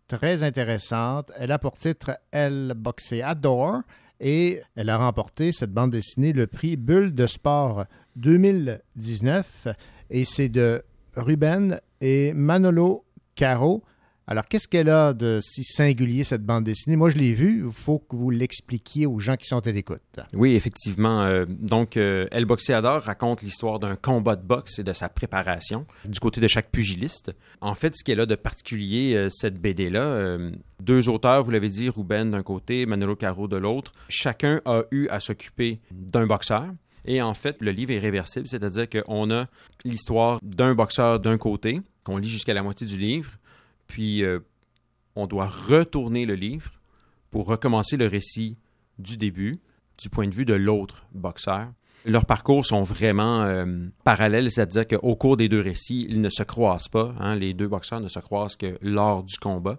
très intéressante. Elle a pour titre El Boxeador et elle a remporté, cette bande dessinée, le prix Bulle de Sport 2019 et c'est de Ruben et Manolo Caro. Alors, qu'est-ce qu'elle a de si singulier, cette bande dessinée? Moi, je l'ai vue. Il faut que vous l'expliquiez aux gens qui sont à l'écoute. Oui, effectivement. Euh, donc, euh, El Boxeador raconte l'histoire d'un combat de boxe et de sa préparation du côté de chaque pugiliste. En fait, ce qu'elle a de particulier, euh, cette BD-là, deux auteurs, vous l'avez dit, Ruben d'un côté, Manolo Caro de l'autre, chacun a eu à s'occuper d'un boxeur. Et en fait, le livre est réversible, c'est-à-dire qu'on a l'histoire d'un boxeur d'un côté, qu'on lit jusqu'à la moitié du livre, puis euh, on doit retourner le livre pour recommencer le récit du début, du point de vue de l'autre boxeur. Leurs parcours sont vraiment euh, parallèles, c'est-à-dire qu'au cours des deux récits, ils ne se croisent pas. hein. les deux boxeurs ne se croisent que lors du combat.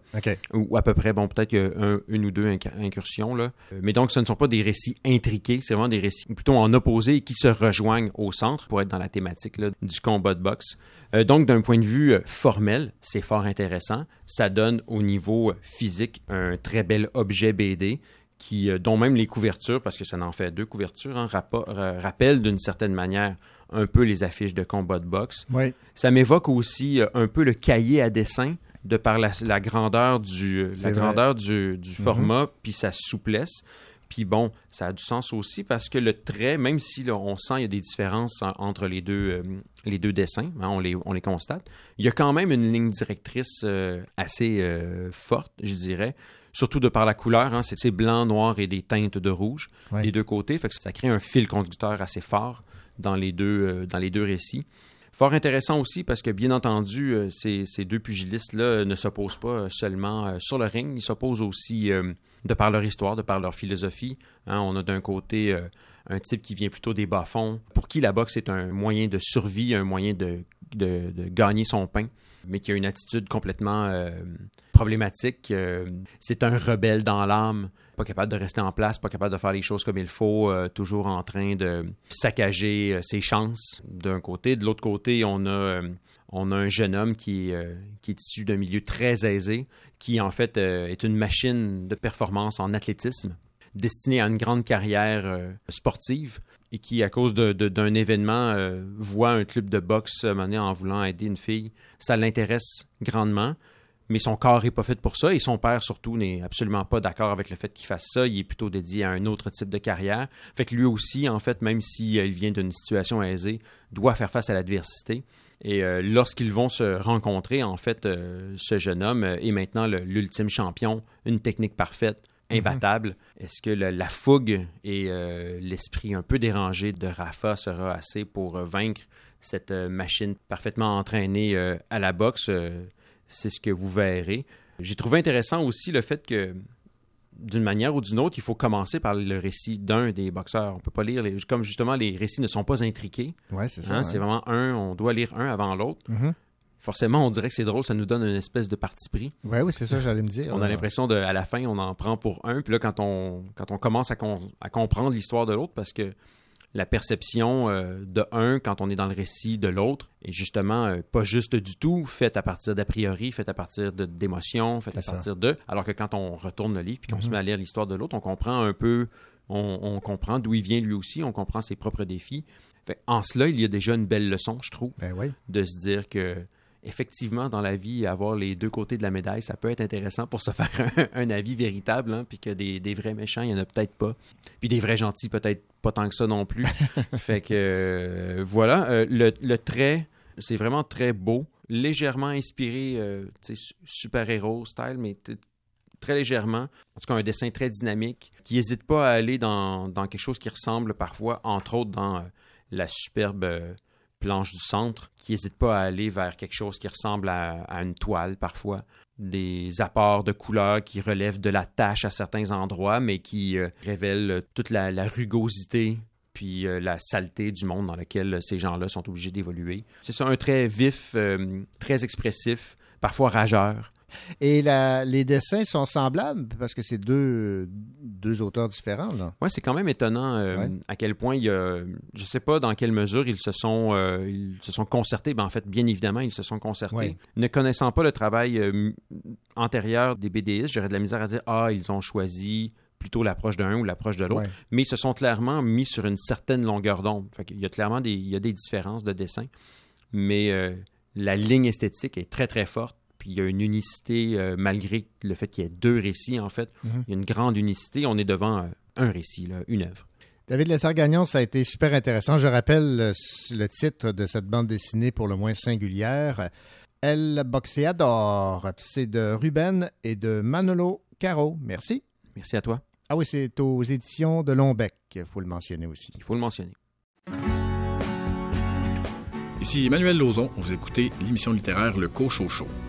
Ou à peu près, bon, peut-être un- une ou deux inc- incursions. Là. Euh, Mais donc, ce ne sont pas des récits intriqués, c'est vraiment des récits plutôt en opposé et qui se rejoignent au centre pour être dans la thématique là, du combat de boxe. Euh, donc, d'un point de vue formel, c'est fort intéressant. Ça donne au niveau physique un très bel objet BD qui, euh, dont même les couvertures, parce que ça en fait deux couvertures, hein, ra- rappellent d'une certaine manière un peu les affiches de combat de boxe. Oui. Ça m'évoque aussi euh, un peu le cahier à dessin de par la, la grandeur du, euh, la grandeur du, du Mhm. format puis sa souplesse. Puis bon, ça a du sens aussi parce que le trait, même si là, on sent il y a des différences en- entre les deux, euh, les deux dessins, hein, on, les, on les constate, il y a quand même une ligne directrice euh, assez euh, forte, je dirais, surtout de par la couleur. Hein, c'est blanc, noir et des teintes de rouge Ouais. des deux côtés. Fait que ça crée un fil conducteur assez fort dans les deux, euh, dans les deux récits. Fort intéressant aussi parce que, bien entendu, euh, ces, ces deux pugilistes-là ne s'opposent pas seulement euh, sur le ring, ils s'opposent aussi de par leur histoire, de par leur philosophie. Hein, on a d'un côté un type qui vient plutôt des bas-fonds, pour qui la boxe est un moyen de survie, un moyen de, de- de gagner son pain, mais qui a une attitude complètement euh, problématique. Euh, c'est un rebelle dans l'âme, pas capable de rester en place, pas capable de faire les choses comme il faut, euh, toujours en train de saccager ses chances d'un côté. De l'autre côté, on a, on a un jeune homme qui, qui est issu d'un milieu très aisé, qui en fait est une machine de performance en athlétisme, destiné à une grande carrière sportive et qui, à cause d'un événement, euh, voit un club de boxe euh, mener en voulant aider une fille. Ça l'intéresse grandement, mais son corps n'est pas fait pour ça et son père, surtout, n'est absolument pas d'accord avec le fait qu'il fasse ça. Il est plutôt dédié à un autre type de carrière. Fait que lui aussi, en fait, même s'il vient d'une situation aisée, doit faire face à l'adversité. Et euh, lorsqu'ils vont se rencontrer, en fait, euh, ce jeune homme euh, est maintenant l'ultime champion, une technique parfaite, imbattable. Est-ce que le- la fougue et euh, l'esprit un peu dérangé de Rafa sera assez pour euh, vaincre cette euh, machine parfaitement entraînée à la boxe? C'est ce que vous verrez. J'ai trouvé intéressant aussi le fait que d'une manière ou d'une autre, il faut commencer par le récit d'un des boxeurs. On peut pas lire, les, comme justement les récits ne sont pas intriqués. Ouais, c'est ça, Hein, ouais. C'est vraiment un, on doit lire un avant l'autre. Mhm. Forcément, on dirait que c'est drôle, ça nous donne une espèce de parti pris. Ouais, oui, c'est ça, j'allais me dire. On a l'impression de, à la fin, on en prend pour un. Puis là, quand on, quand on commence à, con- à comprendre l'histoire de l'autre, parce que la perception euh, de un quand on est dans le récit de l'autre est justement euh, pas juste du tout, faite à partir d'a priori, faite à partir d'émotions, faite à ça. partir de. Alors que quand on retourne le livre puis qu'on se Mhm. met à lire l'histoire de l'autre, on comprend un peu, on, on comprend d'où il vient lui aussi, on comprend ses propres défis. Fait, en cela, il y a déjà une belle leçon, je trouve, Ben oui. de se dire que effectivement, dans la vie, avoir les deux côtés de la médaille, ça peut être intéressant pour se faire un, un avis véritable, hein, puis que des, des vrais méchants, il n'y en a peut-être pas. Puis des vrais gentils, peut-être pas tant que ça non plus. fait que euh, voilà, euh, le, le trait, c'est vraiment très beau, légèrement inspiré, euh, tu sais, su- super-héros style, mais très légèrement. En tout cas, un dessin très dynamique qui n'hésite pas à aller dans, dans quelque chose qui ressemble parfois, entre autres, dans euh, la superbe planche du centre, qui n'hésite pas à aller vers quelque chose qui ressemble à, une toile parfois. Des apports de couleurs qui relèvent de la tache à certains endroits, mais qui euh, révèlent toute la, rugosité puis euh, la saleté du monde dans lequel ces gens-là sont obligés d'évoluer. C'est ça, un trait vif, euh, très expressif, parfois rageur. Et la- les dessins sont semblables parce que c'est deux, deux auteurs différents. Ouais, c'est quand même étonnant euh, Ouais. à quel point il y a. Je sais pas dans quelle mesure ils se sont, euh, ils se sont concertés. Ben, en fait, bien évidemment, ils se sont concertés. Ouais. Ne connaissant pas le travail euh, antérieur des BDistes, j'aurais de la misère à dire ah ils ont choisi plutôt l'approche d'un ou l'approche de l'autre. Ouais. Mais ils se sont clairement mis sur une certaine longueur d'onde. Qu'il y a clairement des, il y a des différences de dessin, mais la ligne esthétique est très très forte. Puis il y a une unicité euh, malgré le fait qu'il y ait deux récits en fait. Mhm. Il y a une grande unicité. On est devant euh, un récit, là, une œuvre. David Lessard-Gagnon, ça a été super intéressant. Je rappelle euh, le titre de cette bande dessinée pour le moins singulière. El Boxeador. C'est de Ruben et de Manolo Caro. Merci. Merci à toi. Ah oui, c'est aux éditions de Lombec. Il faut le mentionner aussi. Il faut le mentionner. Ici Emmanuel Lauzon, vous écoutez l'émission littéraire Le Cochocho. J'arrive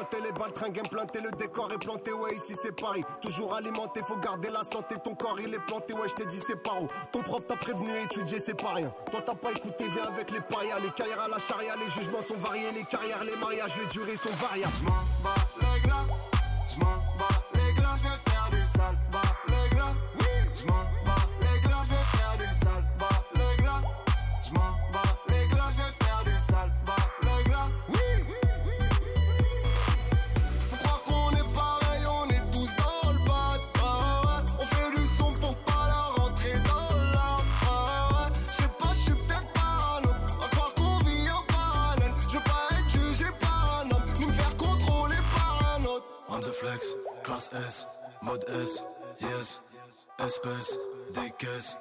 Éléganté, les baltringues implantés Le décor est planté, ouais ici c'est Paris. Toujours alimenté, faut garder la santé Ton corps il est planté, ouais je t'ai dit c'est pas où Ton prof t'a prévenu, étudier c'est pas rien. Toi t'as pas écouté, viens avec les parias. Les carrières à la charia, les jugements sont variés Les carrières, les mariages, les durées sont variables. J'm'en bats les j'm'en bats les faire du sale, bats les oui. On the flex, classe S, mode S, yes, espèce, des caisses.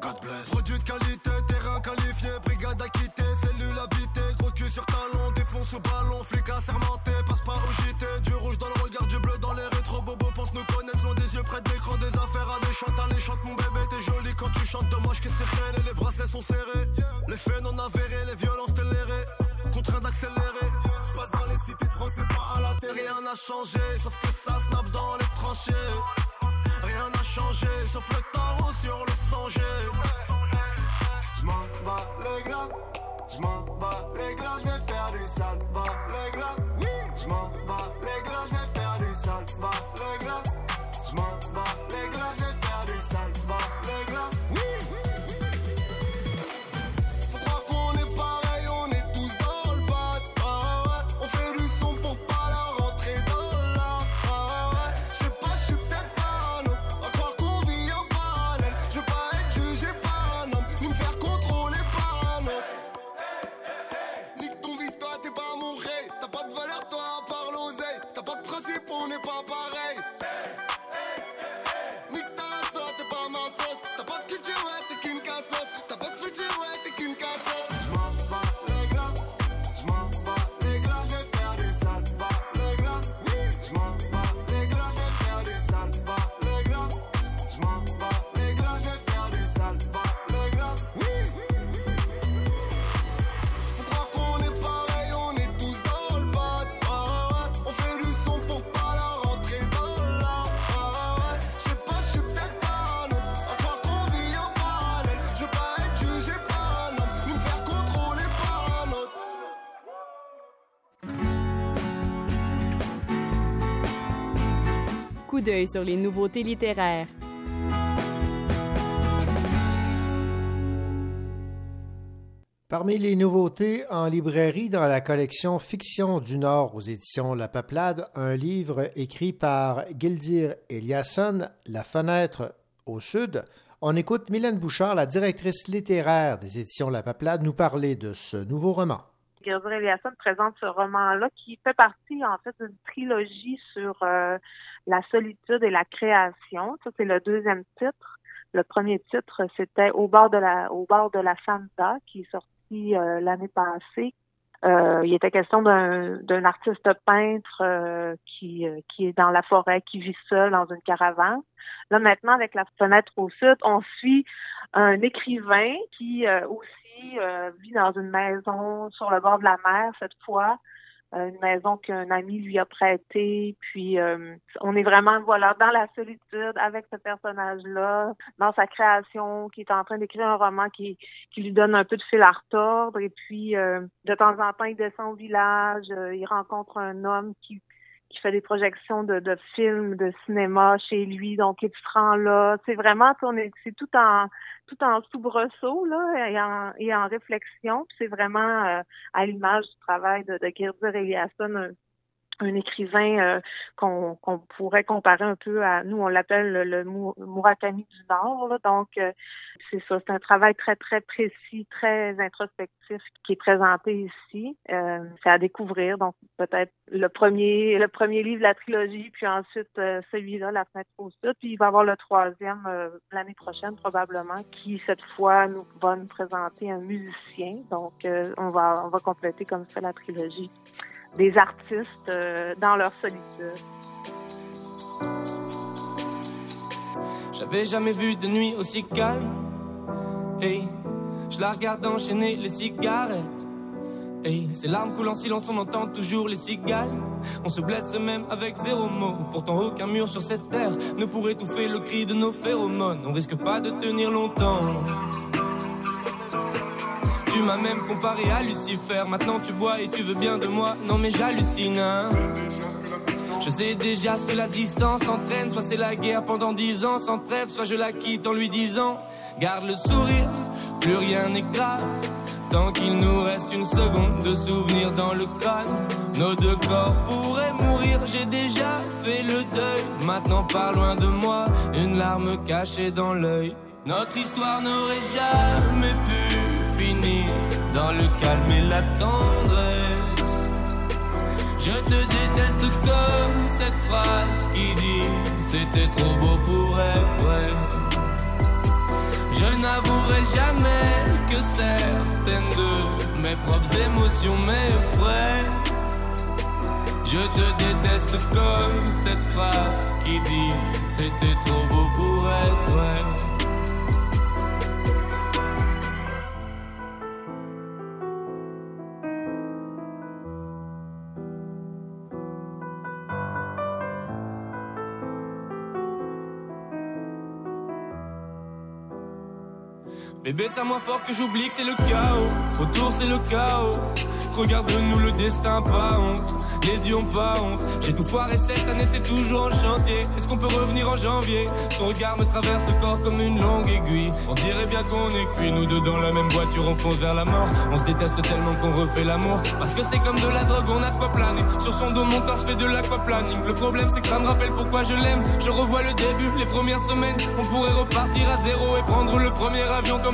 God bless. Produit de qualité, terrain qualifié, brigade acquittée, cellule habitée, gros cul sur talon, défonce au ballon, flic assermenté, passe pas au JT, du rouge dans le regard, du bleu dans les rétro, bobo pense nous connaître, loin des yeux près de l'écran, des affaires alléchantes, alléchantes, mon bébé, t'es joli quand tu chantes, dommage que c'est réel les bracelets sont serrés, les faits non avérés, les violences changé, sauf que ça snap dans les tranchées. Rien n'a changé, sauf le tarot sur le sanger. J'm'en bats les glas, j'm'en bats les glas, j'vais faire du sale, bas les glas. J'm'en bats les glas, j'vais faire du sale, les glas. J'm'en bats les glas, j'vais faire d'œil sur les nouveautés littéraires. Parmi les nouveautés en librairie dans la collection Fiction du Nord aux éditions La Peuplade, un livre écrit par Gildir Eliasson, La fenêtre au sud. On écoute Mylène Bouchard, la directrice littéraire des éditions La Peuplade, nous parler de ce nouveau roman. Gildir Eliasson présente ce roman-là qui fait partie en fait d'une trilogie sur euh, la solitude et la création. Ça, c'est le deuxième titre. Le premier titre, c'était Au bord de la au bord de la Santa, qui est sorti euh, l'année passée. Euh, il était question d'un artiste peintre euh, qui qui est dans la forêt, qui vit seul dans une caravane. Là maintenant, avec la fenêtre au sud, on suit un écrivain qui aussi vit dans une maison sur le bord de la mer cette fois, une maison qu'un ami lui a prêtée. Puis euh, on est vraiment voilà dans la solitude avec ce personnage-là, dans sa création, qui est en train d'écrire un roman qui qui lui donne un peu de fil à retordre. Et puis euh, de temps en temps, il descend au village, euh, il rencontre un homme qui qui fait des projections de, de films, de cinéma chez lui, donc il se rend là. C'est vraiment, c'est tout en tout en soubresaut là et en, et en réflexion. C'est vraiment euh, à l'image du travail de, de Gildir Eliasson, un écrivain euh, qu'on pourrait comparer un peu à nous on l'appelle le, le Murakami du Nord là. donc euh, c'est ça c'est un travail très très précis très introspectif qui est présenté ici euh, c'est à découvrir. Donc peut-être le premier le premier livre de la trilogie puis ensuite euh, celui-là la fenêtre au sud puis il va y avoir le troisième euh, l'année prochaine probablement qui cette fois nous va nous présenter un musicien. Donc euh, on va on va compléter comme ça la trilogie des artistes euh, dans leur solitude. J'avais jamais vu de nuit aussi calme. Hey, je la regarde enchaîner les cigarettes. Hey, ces larmes coulent en silence, on entend toujours les cigales. On se blesserait même avec zéro mot. Pourtant, aucun mur sur cette terre ne pourrait étouffer le cri de nos phéromones. On risque pas de tenir longtemps. Tu m'as même comparé à Lucifer. Maintenant tu bois et tu veux bien de moi. Non mais j'hallucine. hein. Je sais déjà ce que la distance entraîne. Soit c'est la guerre pendant dix ans sans trêve, soit je la quitte en lui disant Garde le sourire, plus rien n'est grave. Tant qu'il nous reste une seconde de souvenir dans le crâne, nos deux corps pourraient mourir. J'ai déjà fait le deuil. Maintenant pas loin de moi, une larme cachée dans l'œil. Notre histoire n'aurait jamais pu dans le calme et la tendresse. Je te déteste comme phrase qui dit c'était trop beau pour être vrai. Je n'avouerai jamais que certaines de mes propres émotions m'effraient. Je te déteste comme cette phrase qui dit c'était trop beau pour être vrai. Bébé, ça moins fort que j'oublie que c'est le chaos. Autour, c'est le chaos. Regarde-nous le destin, pas honte. Les dieux ont pas honte. J'ai tout foiré cette année, c'est toujours en chantier. Est-ce qu'on peut revenir en janvier? Son regard me traverse le corps comme une longue aiguille. On dirait bien qu'on est cuit, nous deux dans la même voiture, on fonce vers la mort. On se déteste tellement qu'on refait l'amour. Parce que c'est comme de la drogue, on a de quoi planer. Sur son dos, mon corps se fait de l'aquaplaning. Le problème, c'est que ça me rappelle pourquoi je l'aime. Je revois le début, les premières semaines. On pourrait repartir à zéro et prendre le premier avion comme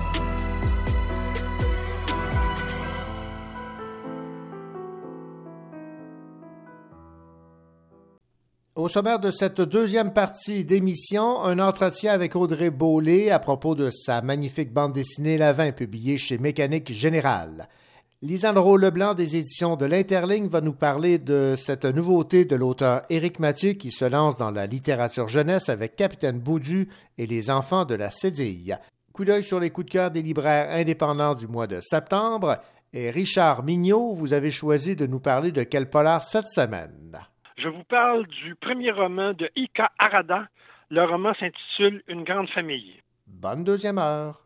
Au sommaire de cette deuxième partie d'émission, un entretien avec Audrey Beaulé à propos de sa magnifique bande dessinée La Vin publiée chez Mécanique Générale. Lisandro Leblanc des éditions de l'Interligne va nous parler de cette nouveauté de l'auteur Éric Mathieu qui se lance dans la littérature jeunesse avec Capitaine Boudu et les enfants de la Cédille. Coup d'œil sur les coups de cœur des libraires indépendants du mois de septembre. Et Richard Mignot, vous avez choisi de nous parler de quel polar cette semaine? Je vous parle du premier roman de Ika Arada. Le roman s'intitule Une grande famille. Bonne deuxième heure.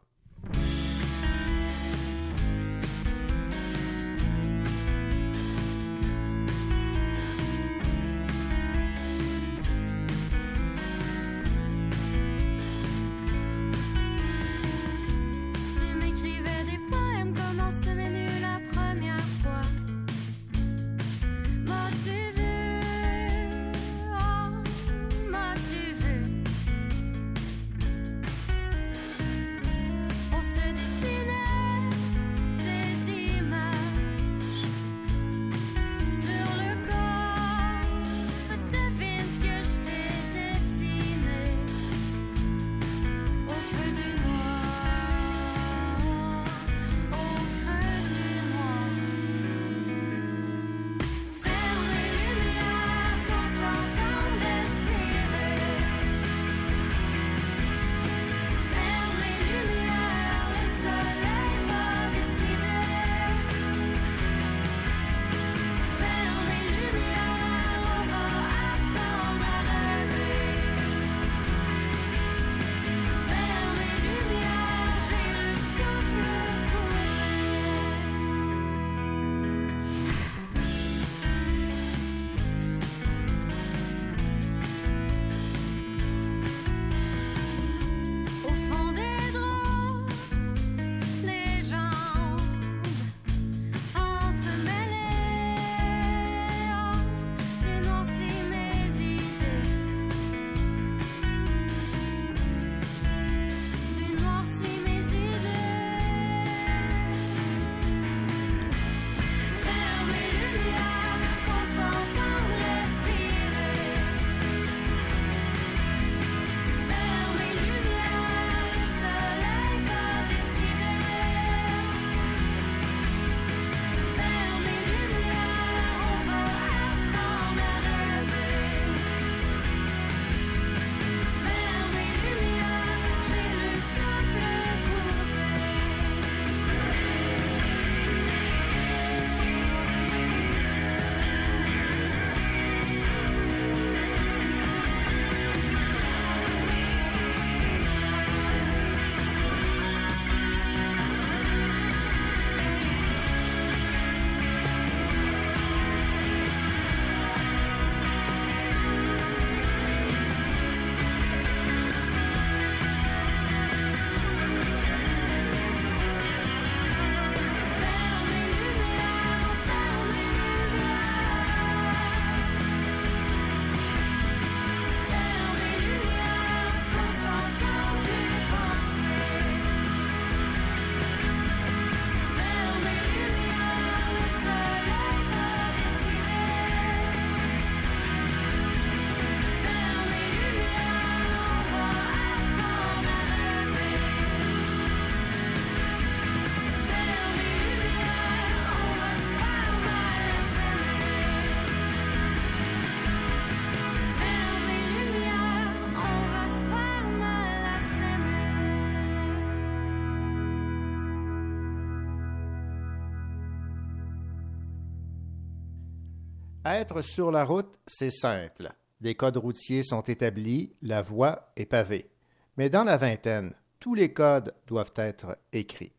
Être sur la route, c'est simple. Des codes routiers sont établis, la voie est pavée. Mais dans la vingtaine, tous les codes doivent être écrits.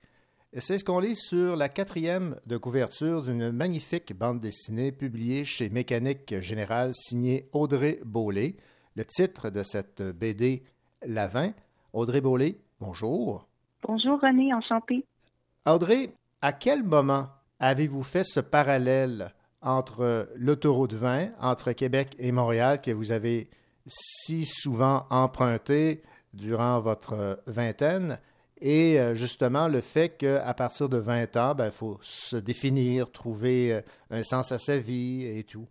C'est ce qu'on lit sur la quatrième de couverture d'une magnifique bande dessinée publiée chez Mécanique Générale signée Audrey Beaulé. Le titre de cette BD, La 20. Audrey Beaulé, bonjour. Bonjour René, enchanté. Audrey, à quel moment avez-vous fait ce parallèle entre l'autoroute 20, entre Québec et Montréal, que vous avez si souvent emprunté durant votre vingtaine, et euh, justement le fait qu'à partir de 20 ans, il ben, faut se définir, trouver euh, un sens à sa vie et tout.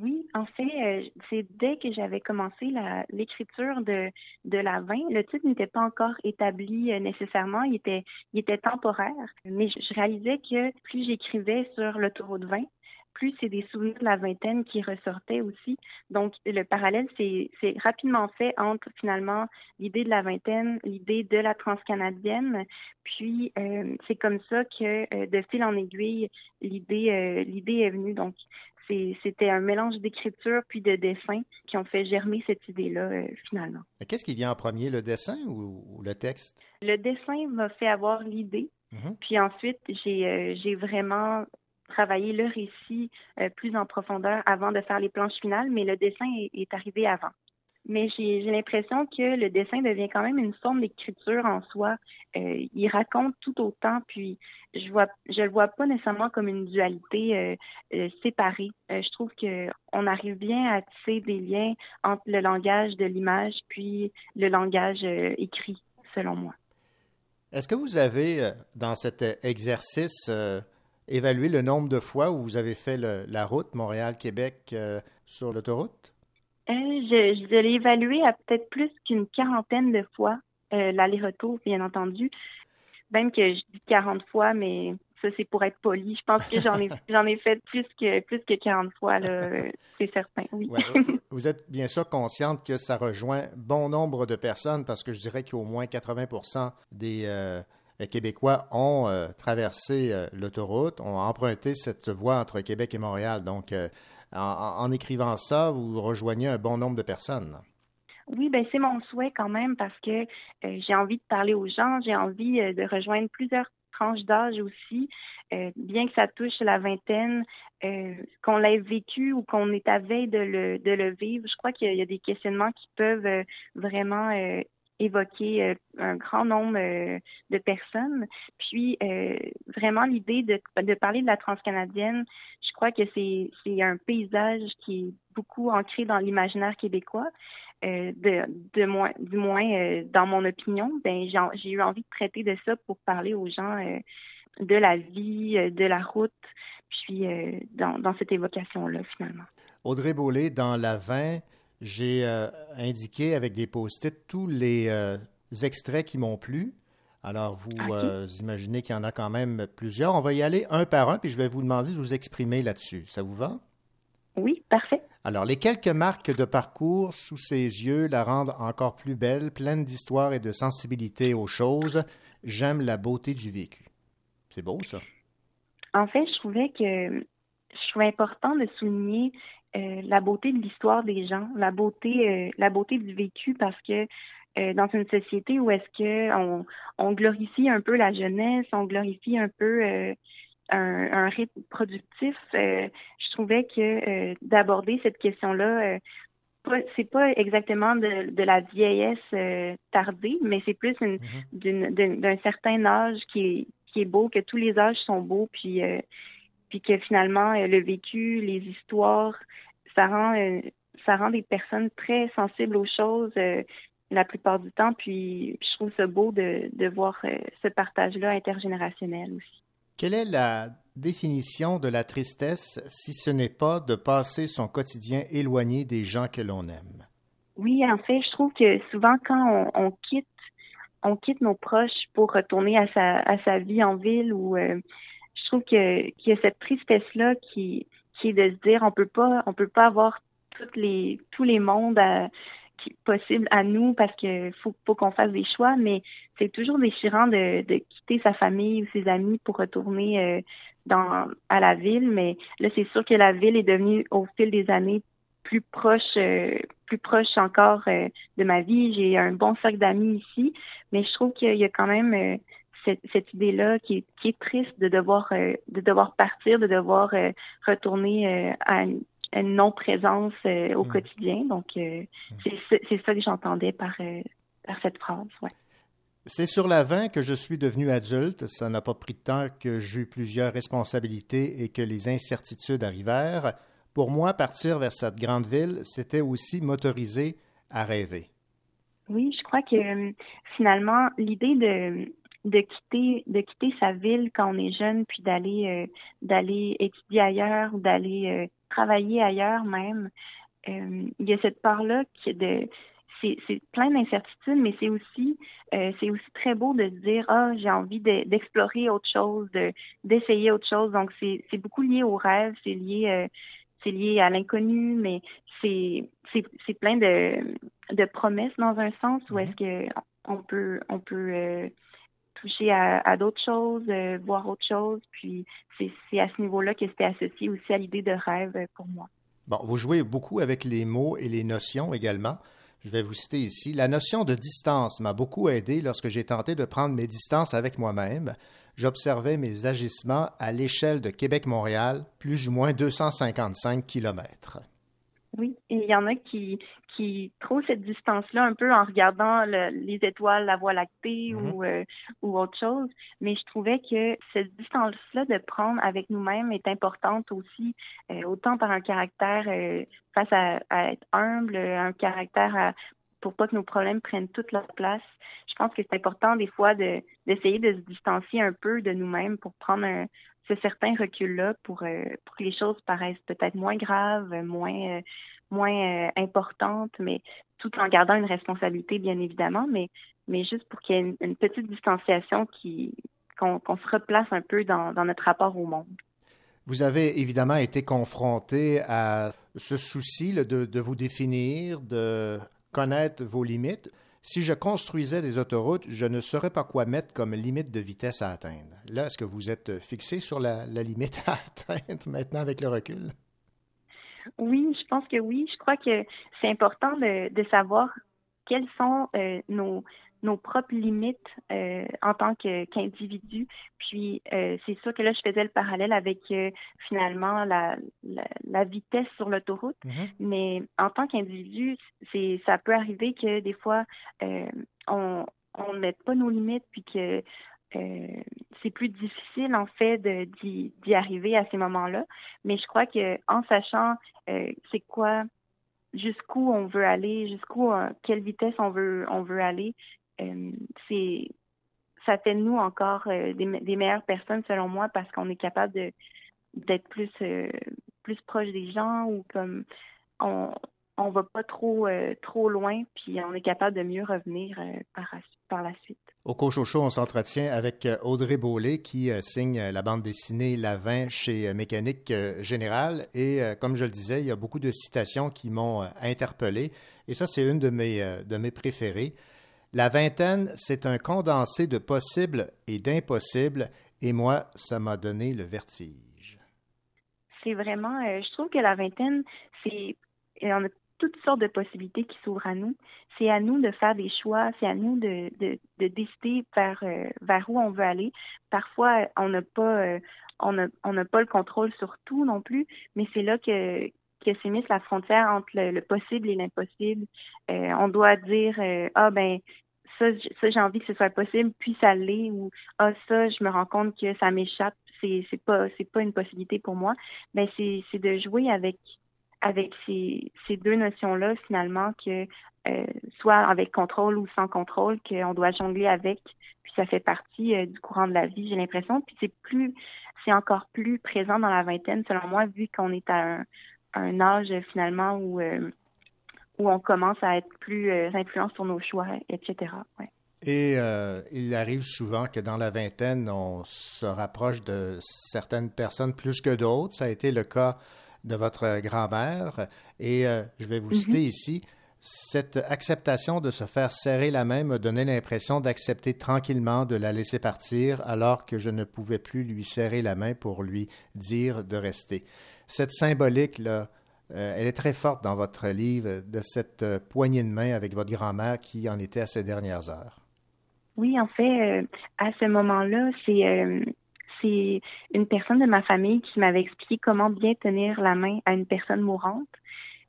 Oui, en fait, euh, c'est dès que j'avais commencé l'écriture de, de la 20, le titre n'était pas encore établi nécessairement, il était, il était temporaire, mais je, je réalisais que plus j'écrivais sur l'autoroute 20, plus c'est des souvenirs de la vingtaine qui ressortaient aussi. Donc, le parallèle c'est rapidement fait entre finalement l'idée de la vingtaine, l'idée de la transcanadienne. Puis, euh, c'est comme ça que euh, de fil en aiguille, l'idée euh, l'idée est venue. Donc, c'était un mélange d'écriture puis de dessin qui ont fait germer cette idée-là finalement. Qu'est-ce qui vient en premier, le dessin ou, le texte? Le dessin m'a fait avoir l'idée. Mm-hmm. Puis ensuite, j'ai vraiment travailler le récit euh, plus en profondeur avant de faire les planches finales, mais le dessin est, arrivé avant. Mais j'ai l'impression que le dessin devient quand même une forme d'écriture en soi. Euh, il raconte tout autant, puis je vois, je le vois pas nécessairement comme une dualité euh, séparée. je trouve que on arrive bien à tisser des liens entre le langage de l'image puis le langage écrit, selon moi. Est-ce que vous avez, dans cet exercice, évaluer le nombre de fois où vous avez fait la route Montréal-Québec euh, sur l'autoroute? Euh, je, je l'ai évalué à peut-être plus qu'une quarantaine de fois, euh, l'aller-retour, bien entendu. Même que je dis 40 fois, mais ça, c'est pour être poli. Je pense que j'en ai, j'en ai fait plus que, plus que 40 fois, c'est certain, oui. vous êtes bien sûr consciente que ça rejoint bon nombre de personnes parce que je dirais qu'au moins 80% des les Québécois ont euh, traversé euh, l'autoroute, ont emprunté cette voie entre Québec et Montréal. Donc, euh, en, écrivant ça, vous rejoignez un bon nombre de personnes. Oui, ben c'est mon souhait quand même parce que j'ai envie de parler aux gens, j'ai envie de rejoindre plusieurs tranches d'âge aussi, bien que ça touche la vingtaine, qu'on l'ait vécu ou qu'on est à veille de le, de le vivre. Je crois qu'il y a des questionnements qui peuvent vraiment évoquer euh, un grand nombre euh, de personnes. Puis euh, vraiment l'idée de, parler de la transcanadienne, je crois que c'est, un paysage qui est beaucoup ancré dans l'imaginaire québécois. de, du moins dans mon opinion, ben j'ai, eu envie de traiter de ça pour parler aux gens de la vie, de la route, puis dans, dans cette évocation-là finalement. Audrey Beaulé, dans la 20, j'ai euh, indiqué avec des post-it tous les euh, extraits qui m'ont plu. Alors, vous euh, imaginez qu'il y en a quand même plusieurs. On va y aller un par un, puis je vais vous demander de vous exprimer là-dessus. Ça vous va? Oui, parfait. Alors, les quelques marques de parcours sous ses yeux la rendent encore plus belle, pleine d'histoire et de sensibilité aux choses. J'aime la beauté du vécu. C'est beau, ça. En fait, je trouvais que je trouvais important de souligner euh, la beauté de l'histoire des gens, la beauté, euh, la beauté du vécu, parce que euh, dans une société où est-ce que on, on, glorifie un peu la jeunesse, on glorifie un peu un, un, rythme productif, je trouvais que d'aborder cette question-là, c'est pas exactement de, de la vieillesse tardée, mais c'est plus mm-hmm. d'un certain âge qui est, qui est beau, que tous les âges sont beaux, puis puis que finalement euh, le vécu, les histoires, ça rend euh, ça rend des personnes très sensibles aux choses euh, la plupart du temps. Puis je trouve ça beau de, de voir ce partage-là intergénérationnel aussi. Quelle est la définition de la tristesse si ce n'est pas de passer son quotidien éloigné des gens que l'on aime? Oui, en fait, je trouve que souvent quand on, quitte on quitte nos proches pour retourner à sa, à sa vie en ville ou trouve que qu'il y a cette tristesse là qui qui est de se dire on peut pas on peut pas avoir toutes les tous les mondes qui, possibles à nous parce que faut faut qu'on fasse des choix mais c'est toujours déchirant de, de quitter sa famille ou ses amis pour retourner euh, dans à la ville, mais là c'est sûr que la ville est devenue au fil des années plus proche, euh, plus proche encore euh, de ma vie. J'ai un bon cercle d'amis ici, mais je trouve qu'il y a quand même euh, cette, cette idée-là qui est, qui est triste de devoir de devoir partir, de devoir retourner à une, une non-présence au Mm. quotidien. Donc c'est c'est ça que j'entendais par par cette phrase. Ouais. C'est sur la 20 que je suis devenu adulte. Ça n'a pas pris de temps que j'eus plusieurs responsabilités et que les incertitudes arrivèrent. Pour moi, partir vers cette grande ville, c'était aussi m'autoriser à rêver. Oui, je crois que euh, finalement l'idée de de quitter de quitter sa ville quand on est jeune puis d'aller euh, d'aller étudier ailleurs ou d'aller euh, travailler ailleurs même. Euh, il y a cette part là qui est de c'est c'est plein d'incertitudes mais c'est aussi euh, c'est aussi très beau de se dire ah j'ai envie de- d'explorer autre chose de d'essayer autre chose. Donc c'est c'est beaucoup lié au rêve c'est lié euh, c'est lié à l'inconnu mais c'est c'est c'est plein de de promesses dans un sens où est-ce que on peut on peut euh, toucher à, à d'autres choses, euh, voir autre chose. Puis c'est c'est à ce niveau-là que c'était associé aussi à l'idée de rêve euh, pour moi. Bon, vous jouez beaucoup avec les mots et les notions également. Je vais vous citer ici. La notion de distance m'a beaucoup aidé lorsque j'ai tenté de prendre mes distances avec moi-même. J'observais mes agissements à l'échelle de Québec-Montréal, plus ou moins 255 kilomètres. Oui, et il y en a qui qui trouvent cette distance-là un peu en regardant le- les étoiles, la Voie lactée Mhm. ou euh, ou autre chose. Mais je trouvais que cette distance-là de prendre avec nous-mêmes est importante aussi, euh, autant par un caractère euh, face à, à être humble, un caractère à pour pas que nos problèmes prennent toute leur place. Je pense que c'est important des fois de d'essayer de se distancier un peu de nous-mêmes pour prendre un, ce certain recul-là pour, pour que les choses paraissent peut-être moins graves, moins moins euh, importantes, mais tout en gardant une responsabilité bien évidemment, mais mais juste pour qu'il y ait une, petite distanciation qui qu'on se replace un peu dans, dans notre rapport au monde. Vous avez évidemment été confronté à ce souci là, de, de vous définir, de connaître vos limites. Si je construisais des autoroutes, je ne saurais pas quoi mettre comme limite de vitesse à atteindre. Là, est-ce que vous êtes fixé sur la limite à atteindre maintenant avec le recul? Oui, je pense que oui. Je crois que c'est important de, de savoir quelles sont euh, nos nos propres limites euh, en tant qu'individu. Puis euh, c'est sûr que là, je faisais le parallèle avec euh, finalement la, la, la vitesse sur l'autoroute. Mais en tant qu'individu, c'est ça peut arriver que des fois on on ne mette pas nos limites puis que euh, c'est plus difficile en fait d'y arriver à ces moments-là. Mais je crois que en sachant euh, c'est quoi jusqu'où on veut aller, jusqu'où euh, quelle vitesse on veut on veut aller, c'est ça fait nous encore des, me- des meilleures personnes selon moi parce qu'on est capable de d'être plus plus proche des gens ou comme on on va pas trop euh, trop loin puis on est capable de mieux revenir euh, par la- par la suite. Au Cochocho, on s'entretient avec euh, Audrey Beaulé qui euh, signe la bande dessinée La 20 chez Mécanique Générale. Et comme je le disais, il y a beaucoup de citations qui m'ont interpellé. Et ça, c'est une de mes, de mes préférées. La vingtaine, c'est un condensé de possibles et d'impossibles. Et moi, ça m'a donné le vertige. c'est vraiment, je trouve que la vingtaine, c'est, et on a toutes sortes de possibilités qui s'ouvrent à nous. C'est à nous de faire des choix, c'est à nous de, de, de décider vers, euh, vers où on veut aller. Parfois, on n'a pas, euh, on n'a on pas le contrôle sur tout non plus, mais c'est là que, que s'émisse la frontière entre le, le possible et l'impossible. Euh, on doit dire, ah ben, ça, ça j'ai envie que ce soit possible, puis ça l'est, ou ah ça, je me rends compte que ça m'échappe, c'est pas c'est pas une possibilité pour moi. Ben c'est de jouer avec avec ces ces deux notions là finalement que euh, soit avec contrôle ou sans contrôle qu'on doit jongler avec, puis ça fait partie euh, du courant de la vie, j'ai l'impression. Puis c'est plus c'est encore plus présent dans la vingtaine selon moi vu qu'on est à un âge finalement où euh, où on commence à être plus influent sur nos choix, etc. Ouais. Et il arrive souvent que dans la vingtaine, on se rapproche de certaines personnes plus que d'autres. Ça a été le cas de votre grand-mère. Et euh, je vais vous Mhm. citer ici. Cette acceptation de se faire serrer la main me donnait l'impression d'accepter tranquillement de la laisser partir alors que je ne pouvais plus lui serrer la main pour lui dire de rester. Cette symbolique-là, euh, elle est très forte dans votre livre de cette euh, poignée de main avec votre grand-mère qui en était à ses dernières heures. Oui, en fait, euh, à ce moment-là, c'est c'est une personne de ma famille qui m'avait expliqué comment bien tenir la main à une personne mourante.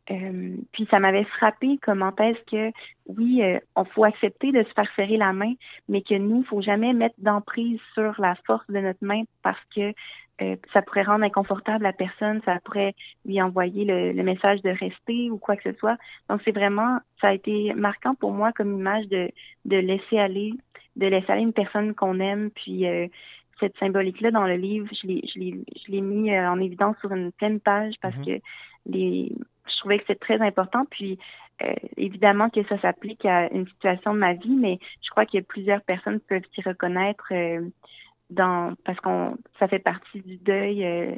Euh, puis ça m'avait frappé comment est-ce que oui, euh, on faut accepter de se faire serrer la main, mais que nous, faut jamais mettre d'emprise sur la force de notre main parce que euh, ça pourrait rendre inconfortable la personne, ça pourrait lui envoyer le, le message de rester ou quoi que ce soit. Donc c'est vraiment, ça a été marquant pour moi comme image de de laisser aller, de laisser aller une personne qu'on aime, puis euh, cette symbolique-là dans le livre, je l'ai, je l'ai, je l'ai mis euh, en évidence sur une pleine page parce Mhm. que les, je trouvais que c'est très important. Puis euh, évidemment que ça s'applique à une situation de ma vie, mais je crois que plusieurs personnes peuvent s'y reconnaître euh, dans parce qu'on ça fait partie du deuil. euh,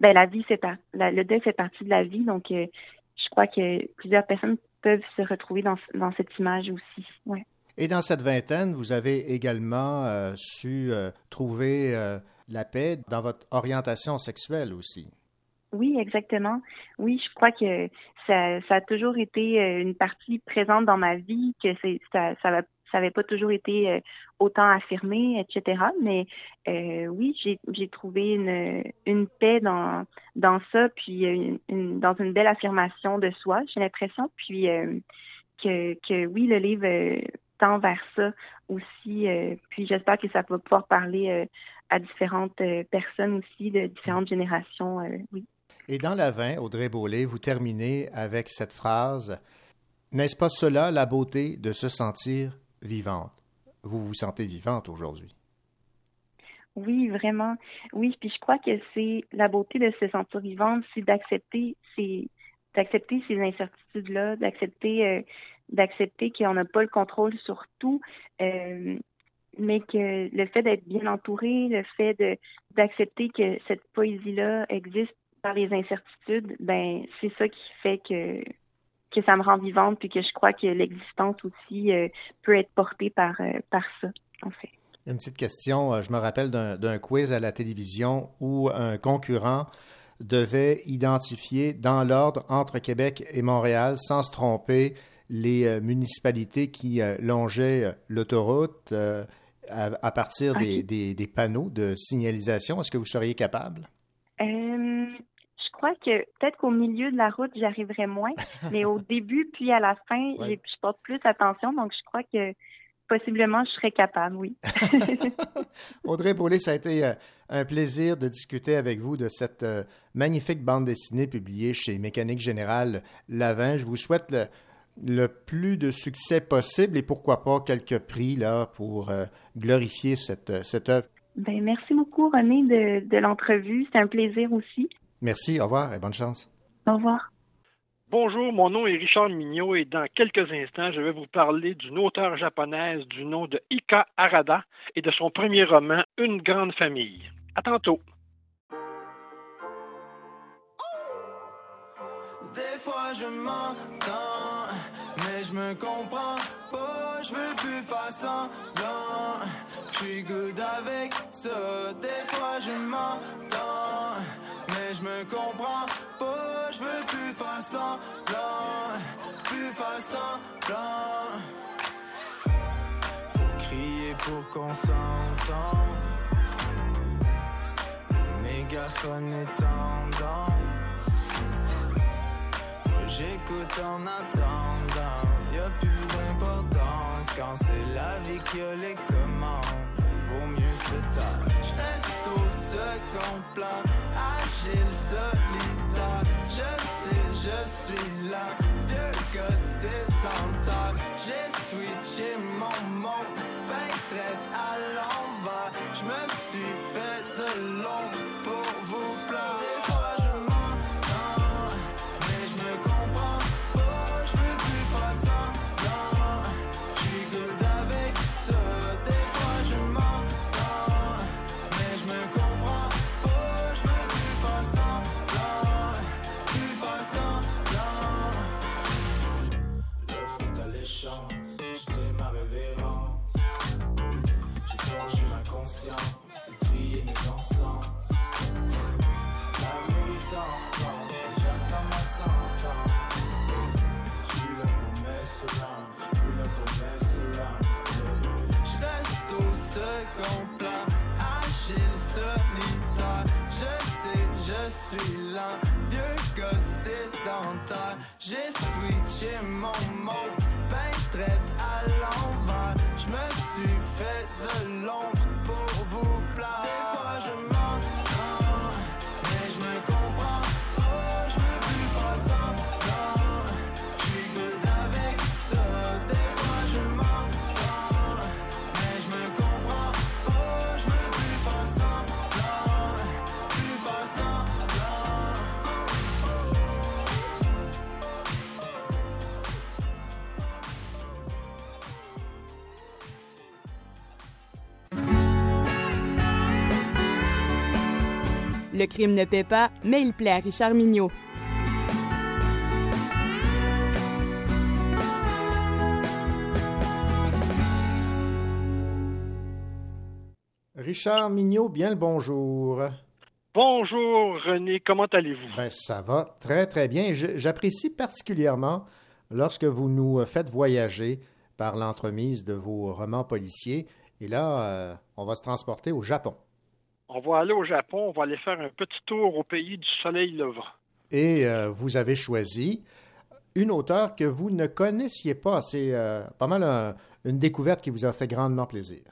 ben la vie fait par, la- le deuil fait partie de la vie, donc je crois que plusieurs personnes peuvent se retrouver dans, dans cette image aussi. Ouais. Et dans cette vingtaine, vous avez également euh, su euh, trouver euh, la paix dans votre orientation sexuelle aussi. Oui, exactement. Oui, je crois que ça, a toujours été une partie présente dans ma vie, que ça, ça ça pas toujours été autant affirmé, etc. Mais oui, j'ai trouvé une paix dans ça, puis une, dans une belle affirmation de soi, j'ai l'impression, puis que oui, le livre tend vers ça aussi. euh, puis j'espère que ça va pouvoir parler euh, à différentes euh, personnes aussi de différentes générations. oui. Et dans la 20, Audrey Beaulé, vous terminez avec cette phrase N'est-ce pas cela la beauté de se sentir vivante? Vous vous sentez vivante aujourd'hui. Oui, vraiment. Oui, puis je crois que c'est la beauté de se sentir vivante, c'est d'accepter ces d'accepter ces incertitudes-là, d'accepter euh, d'accepter qu'on n'a pas le contrôle sur tout, euh, mais que le fait d'être bien entouré, le fait d'accepter que cette poésie-là existe par les incertitudes, ben c'est ça qui fait que que ça me rend vivante, puis que je crois que l'existence aussi euh, peut être portée par euh, par ça, en fait. Une petite question, je me rappelle d'un quiz à la télévision où un concurrent devait identifier dans l'ordre entre Québec et Montréal, sans se tromper, les euh, municipalités qui euh, longeaient euh, l'autoroute à, à partir des, Ok. des- des panneaux de signalisation. Est-ce que vous seriez capable? Je crois que peut-être qu'au milieu de la route, j'arriverai moins, mais au début puis à la fin, Ouais. je porte plus attention, donc je crois que possiblement je serais capable, oui. Audrey Beaulé, ça a été un plaisir de discuter avec vous de cette magnifique bande dessinée publiée chez Mécanique Générale Lavin. Je vous souhaite le, le plus de succès possible et pourquoi pas quelques prix là pour euh, glorifier cette, euh, cette œuvre. ben, merci beaucoup, René, de, de l'entrevue. C'est un plaisir aussi. Merci, au revoir et bonne chance. Au revoir. Bonjour, mon nom est Richard Mignot et dans quelques instants, je vais vous parler d'une auteure japonaise du nom de Ika Harada et de son premier roman Une grande famille. À tantôt. Des fois je me comprends pas, je veux plus faire semblant. Je suis good avec ça. Des fois je m'entends, mais je me comprends pas, je veux plus faire semblant, plus faire semblant. Faut crier pour qu'on s'entende. Le mégaphone est tendance. J'écoute en attendant, y a plus d'importance quand c'est la vie qui a les commandes. Vaut mieux se taire. Je reste au second plan, agile solitaire. Je sais, je suis là, vieux gars sédentaire. J'ai switché mon monde, ben traite ben Le crime ne paie pas, mais il plaît à Richard Mignot. Richard Mignot, bien le bonjour. Bonjour René, comment allez-vous? Ben, ça va très, très bien. J'apprécie particulièrement lorsque vous nous faites voyager par l'entremise de vos romans policiers. Et là, euh, on va se transporter au Japon. On va aller au Japon, on va aller faire un petit tour au pays du soleil levant. Et euh, vous avez choisi une auteure que vous ne connaissiez pas. C'est euh, pas mal un- une découverte qui vous a fait grandement plaisir.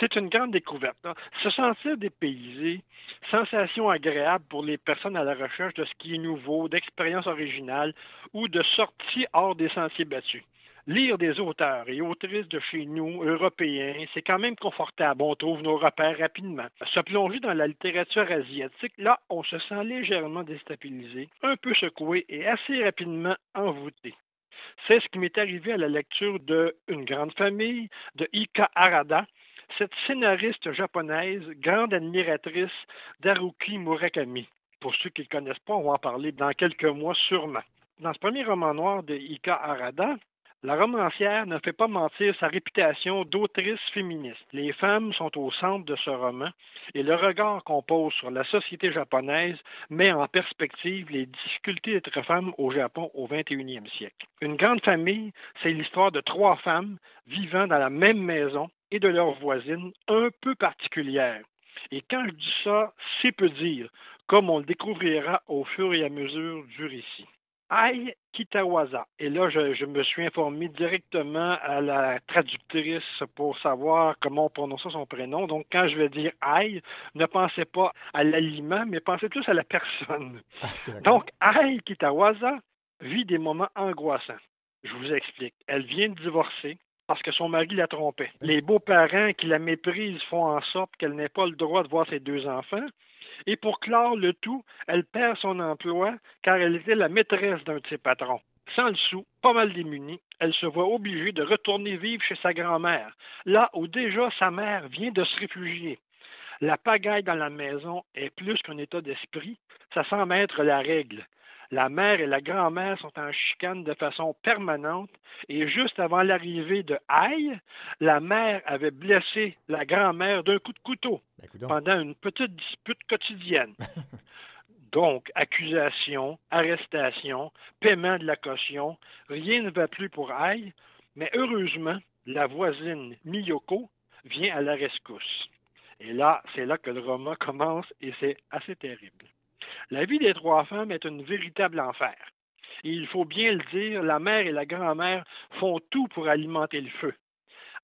C'est une grande découverte. hein. Se sentir dépaysé, sensation agréable pour les personnes à la recherche de ce qui est nouveau, d'expériences originales ou de sorties hors des sentiers battus. Lire des auteurs et autrices de chez nous, européens, c'est quand même confortable. On trouve nos repères rapidement. Se plonger dans la littérature asiatique, là, on se sent légèrement déstabilisé, un peu secoué et assez rapidement envoûté. C'est ce qui m'est arrivé à la lecture de Une grande famille de Ika Harada, cette scénariste japonaise, grande admiratrice d'Haruki Murakami. Pour ceux qui ne connaissent pas, on va en parler dans quelques mois sûrement. Dans ce premier roman noir de Ika Harada, la romancière ne fait pas mentir sa réputation d'autrice féministe. Les femmes sont au centre de ce roman et le regard qu'on pose sur la société japonaise met en perspective les difficultés d'être femme au Japon au 21e siècle. Une grande famille, c'est l'histoire de trois femmes vivant dans la même maison et de leurs voisines un peu particulières. Et quand je dis ça, c'est peu dire, comme on le découvrira au fur et à mesure du récit. Ai Kitawaza. Et là, je, je me suis informé directement à la traductrice pour savoir comment on prononçait son prénom. Donc, quand je vais dire Ai, ne pensez pas à l'aliment, mais pensez plus à la personne. Donc, Ai Kitawaza vit des moments angoissants. Je vous explique. Elle vient de divorcer parce que son mari la trompait. Les beaux-parents qui la méprisent font en sorte qu'elle n'ait pas le droit de voir ses deux enfants. Et pour clore le tout, elle perd son emploi car elle était la maîtresse d'un de ses patrons. Sans le sou, pas mal démunie, elle se voit obligée de retourner vivre chez sa grand-mère, là où déjà sa mère vient de se réfugier. La pagaille dans la maison est plus qu'un état d'esprit, ça semble être la règle. La mère et la grand-mère sont en chicane de façon permanente et juste avant l'arrivée de Aïe, la mère avait blessé la grand-mère d'un coup de couteau pendant une petite dispute quotidienne. Donc, accusation, arrestation, paiement de la caution, rien ne va plus pour Aïe, mais heureusement, la voisine Miyoko vient à la rescousse. Et là, c'est là que le roman commence et c'est assez terrible. La vie des trois femmes est un véritable enfer. Et il faut bien le dire, la mère et la grand-mère font tout pour alimenter le feu.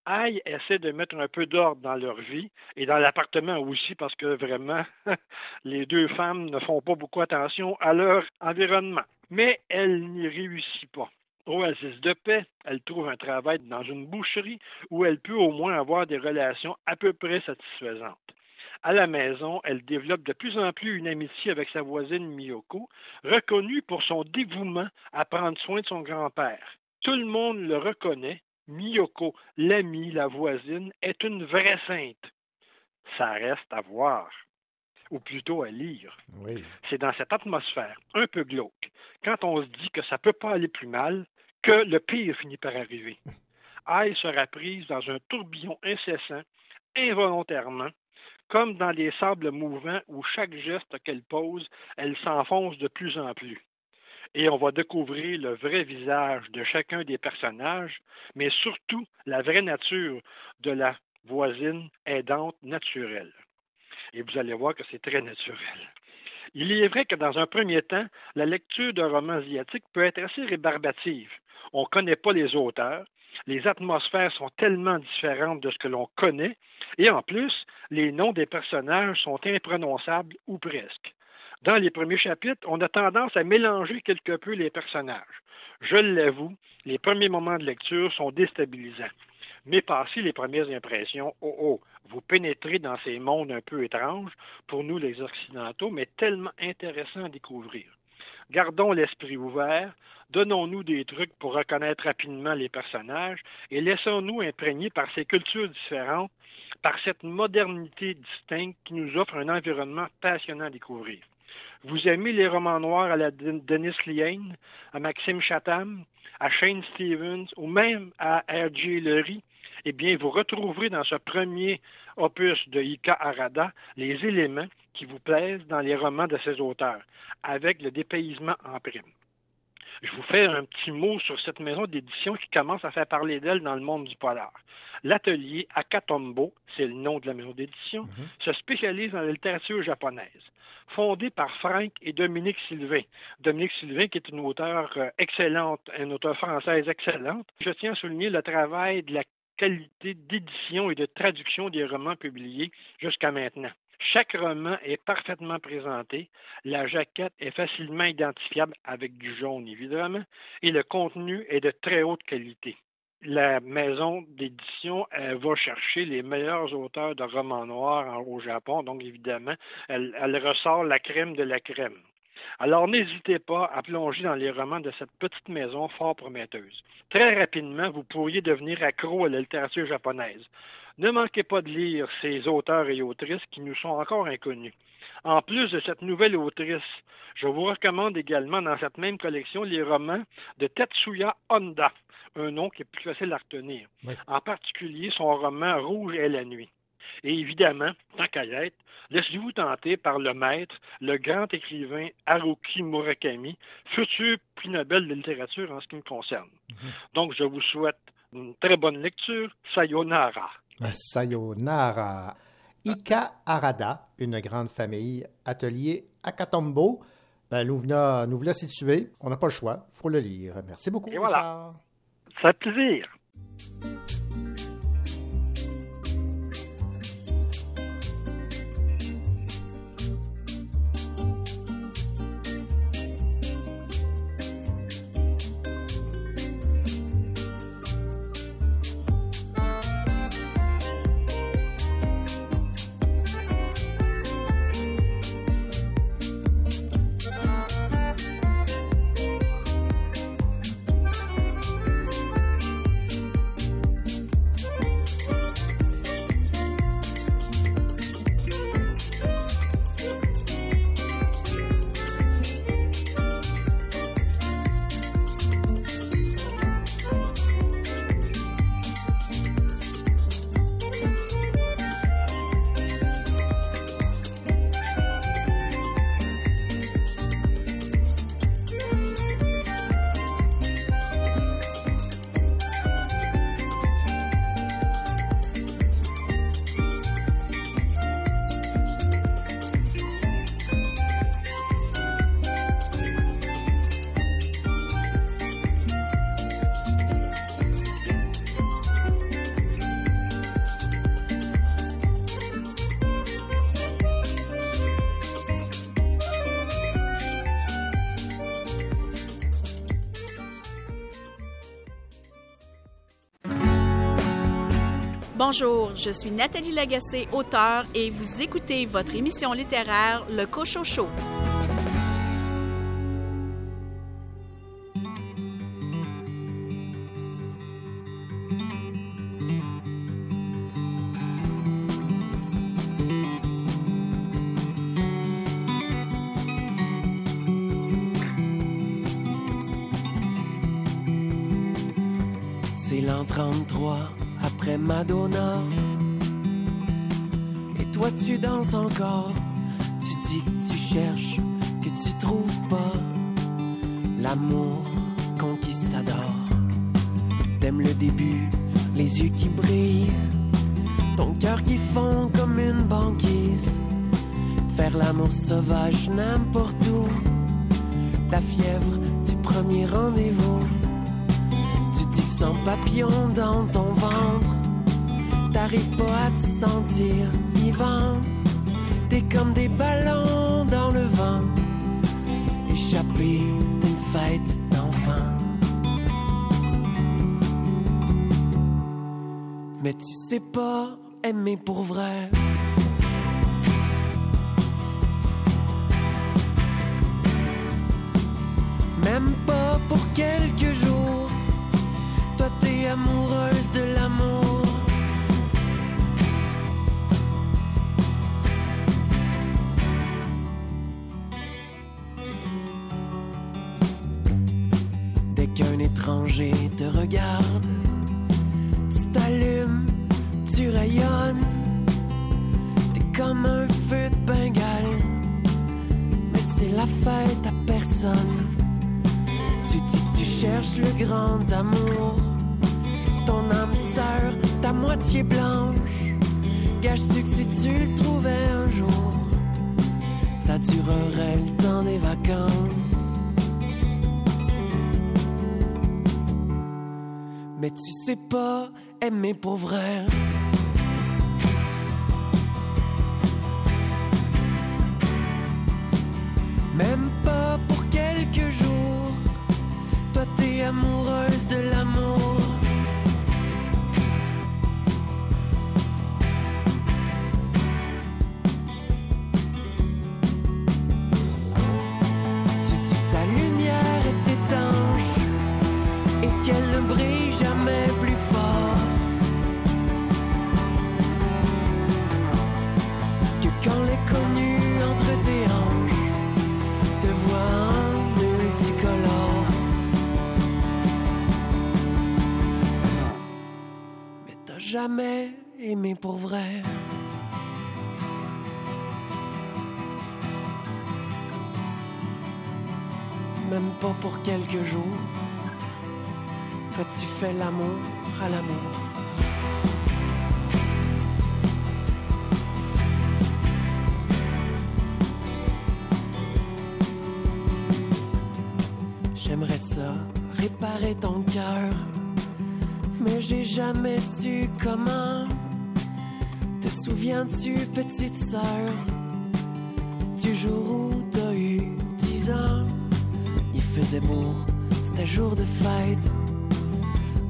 Aïe essaie de mettre un peu d'ordre dans leur vie et dans l'appartement aussi parce que vraiment, les deux femmes ne font pas beaucoup attention à leur environnement. Mais elle n'y réussit pas. Oasis de paix, elle trouve un travail dans une boucherie où elle peut au moins avoir des relations à peu près satisfaisantes. À la maison, elle développe de plus en plus une amitié avec sa voisine Miyoko, reconnue pour son dévouement à prendre soin de son grand-père. Tout le monde le reconnaît. Miyoko, l'amie, la voisine, est une vraie sainte. Ça reste à voir, ou plutôt à lire. Oui. C'est dans cette atmosphère un peu glauque, quand on se dit que ça peut pas aller plus mal, que le pire finit par arriver. Aïe sera prise dans un tourbillon incessant, involontairement, comme dans des sables mouvants où chaque geste qu'elle pose, elle s'enfonce de plus en plus. Et on va découvrir le vrai visage de chacun des personnages, mais surtout la vraie nature de la voisine aidante naturelle. Et vous allez voir que c'est très naturel. Il est vrai que dans un premier temps, la lecture de romans asiatiques peut être assez rébarbative. On ne connaît pas les auteurs, les atmosphères sont tellement différentes de ce que l'on connaît, et en plus, les noms des personnages sont imprononçables ou presque. Dans les premiers chapitres, on a tendance à mélanger quelque peu les personnages. Je l'avoue, les premiers moments de lecture sont déstabilisants. Mais passé les premières impressions, oh oh, vous pénétrez dans ces mondes un peu étranges, pour nous les Occidentaux, mais tellement intéressants à découvrir. Gardons l'esprit ouvert, donnons-nous des trucs pour reconnaître rapidement les personnages et laissons-nous imprégner par ces cultures différentes, par cette modernité distincte qui nous offre un environnement passionnant à découvrir. Vous aimez les romans noirs à la Denis Lehane, à Maxime Chatham, à Shane Stevens ou même à R.J. Lurie, eh bien, vous retrouverez dans ce premier opus de Ika Arada les éléments qui vous plaisent dans les romans de ces auteurs, avec le dépaysement en prime. Je vous fais un petit mot sur cette maison d'édition qui commence à faire parler d'elle dans le monde du polar. L'atelier Akatombo, c'est le nom de la maison d'édition, se spécialise dans la littérature japonaise. Fondé par Frank et Dominique Sylvain. Dominique Sylvain, qui est une auteure euh, excellente, une auteure française excellente. Je tiens à souligner le travail de la qualité d'édition et de traduction des romans publiés jusqu'à maintenant. Chaque roman est parfaitement présenté, la jaquette est facilement identifiable avec du jaune évidemment, et le contenu est de très haute qualité. La maison d'édition va chercher les meilleurs auteurs de romans noirs au Japon, donc évidemment, elle, elle ressort la crème de la crème. Alors n'hésitez pas à plonger dans les romans de cette petite maison fort prometteuse. Très rapidement, vous pourriez devenir accro à la littérature japonaise. Ne manquez pas de lire ces auteurs et autrices qui nous sont encore inconnus. En plus de cette nouvelle autrice, je vous recommande également dans cette même collection les romans de Tetsuya Honda, un nom qui est plus facile à retenir. Oui. En particulier son roman Rouge et la nuit. Et évidemment, tant qu'à y être, laissez-vous tenter par le maître, le grand écrivain Haruki Murakami, futur prix Nobel de littérature en ce qui me concerne. Donc, je vous souhaite une très bonne lecture. Sayonara. Sayonara. Ika Arada, une grande famille, atelier Akatombo. Ben, nous, voilà, nous situés. On n'a pas le choix. Il faut le lire. Merci beaucoup, Et voilà. Richard. Ça fait plaisir. Bonjour, je suis Nathalie Lagacé, auteure, et vous écoutez votre émission littéraire Le Cochocho. C'est l'an 33 Madonna. Et toi tu danses encore. Tu dis que tu cherches, que tu trouves pas l'amour conquistador. T'aimes le début, les yeux qui brillent, ton cœur qui fond comme une banquise. Faire l'amour sauvage n'importe où. La fièvre du premier rendez-vous. Tu dis sans papillon dans ton ventre. T'arrives pas à te sentir vivante. T'es comme des ballons dans le vent. Échappé d'une fête d'enfant. Mais tu sais pas aimer pour vrai. Petite sœur, du jour où t'as eu dix ans? Il faisait beau, c'était jour de fête.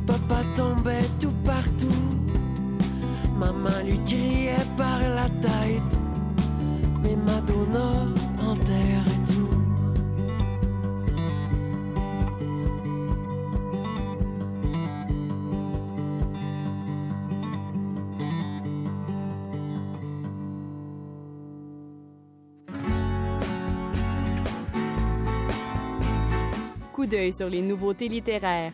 Papa tombait tout partout. Maman lui criait par la tête. Mais Madonna sur les nouveautés littéraires.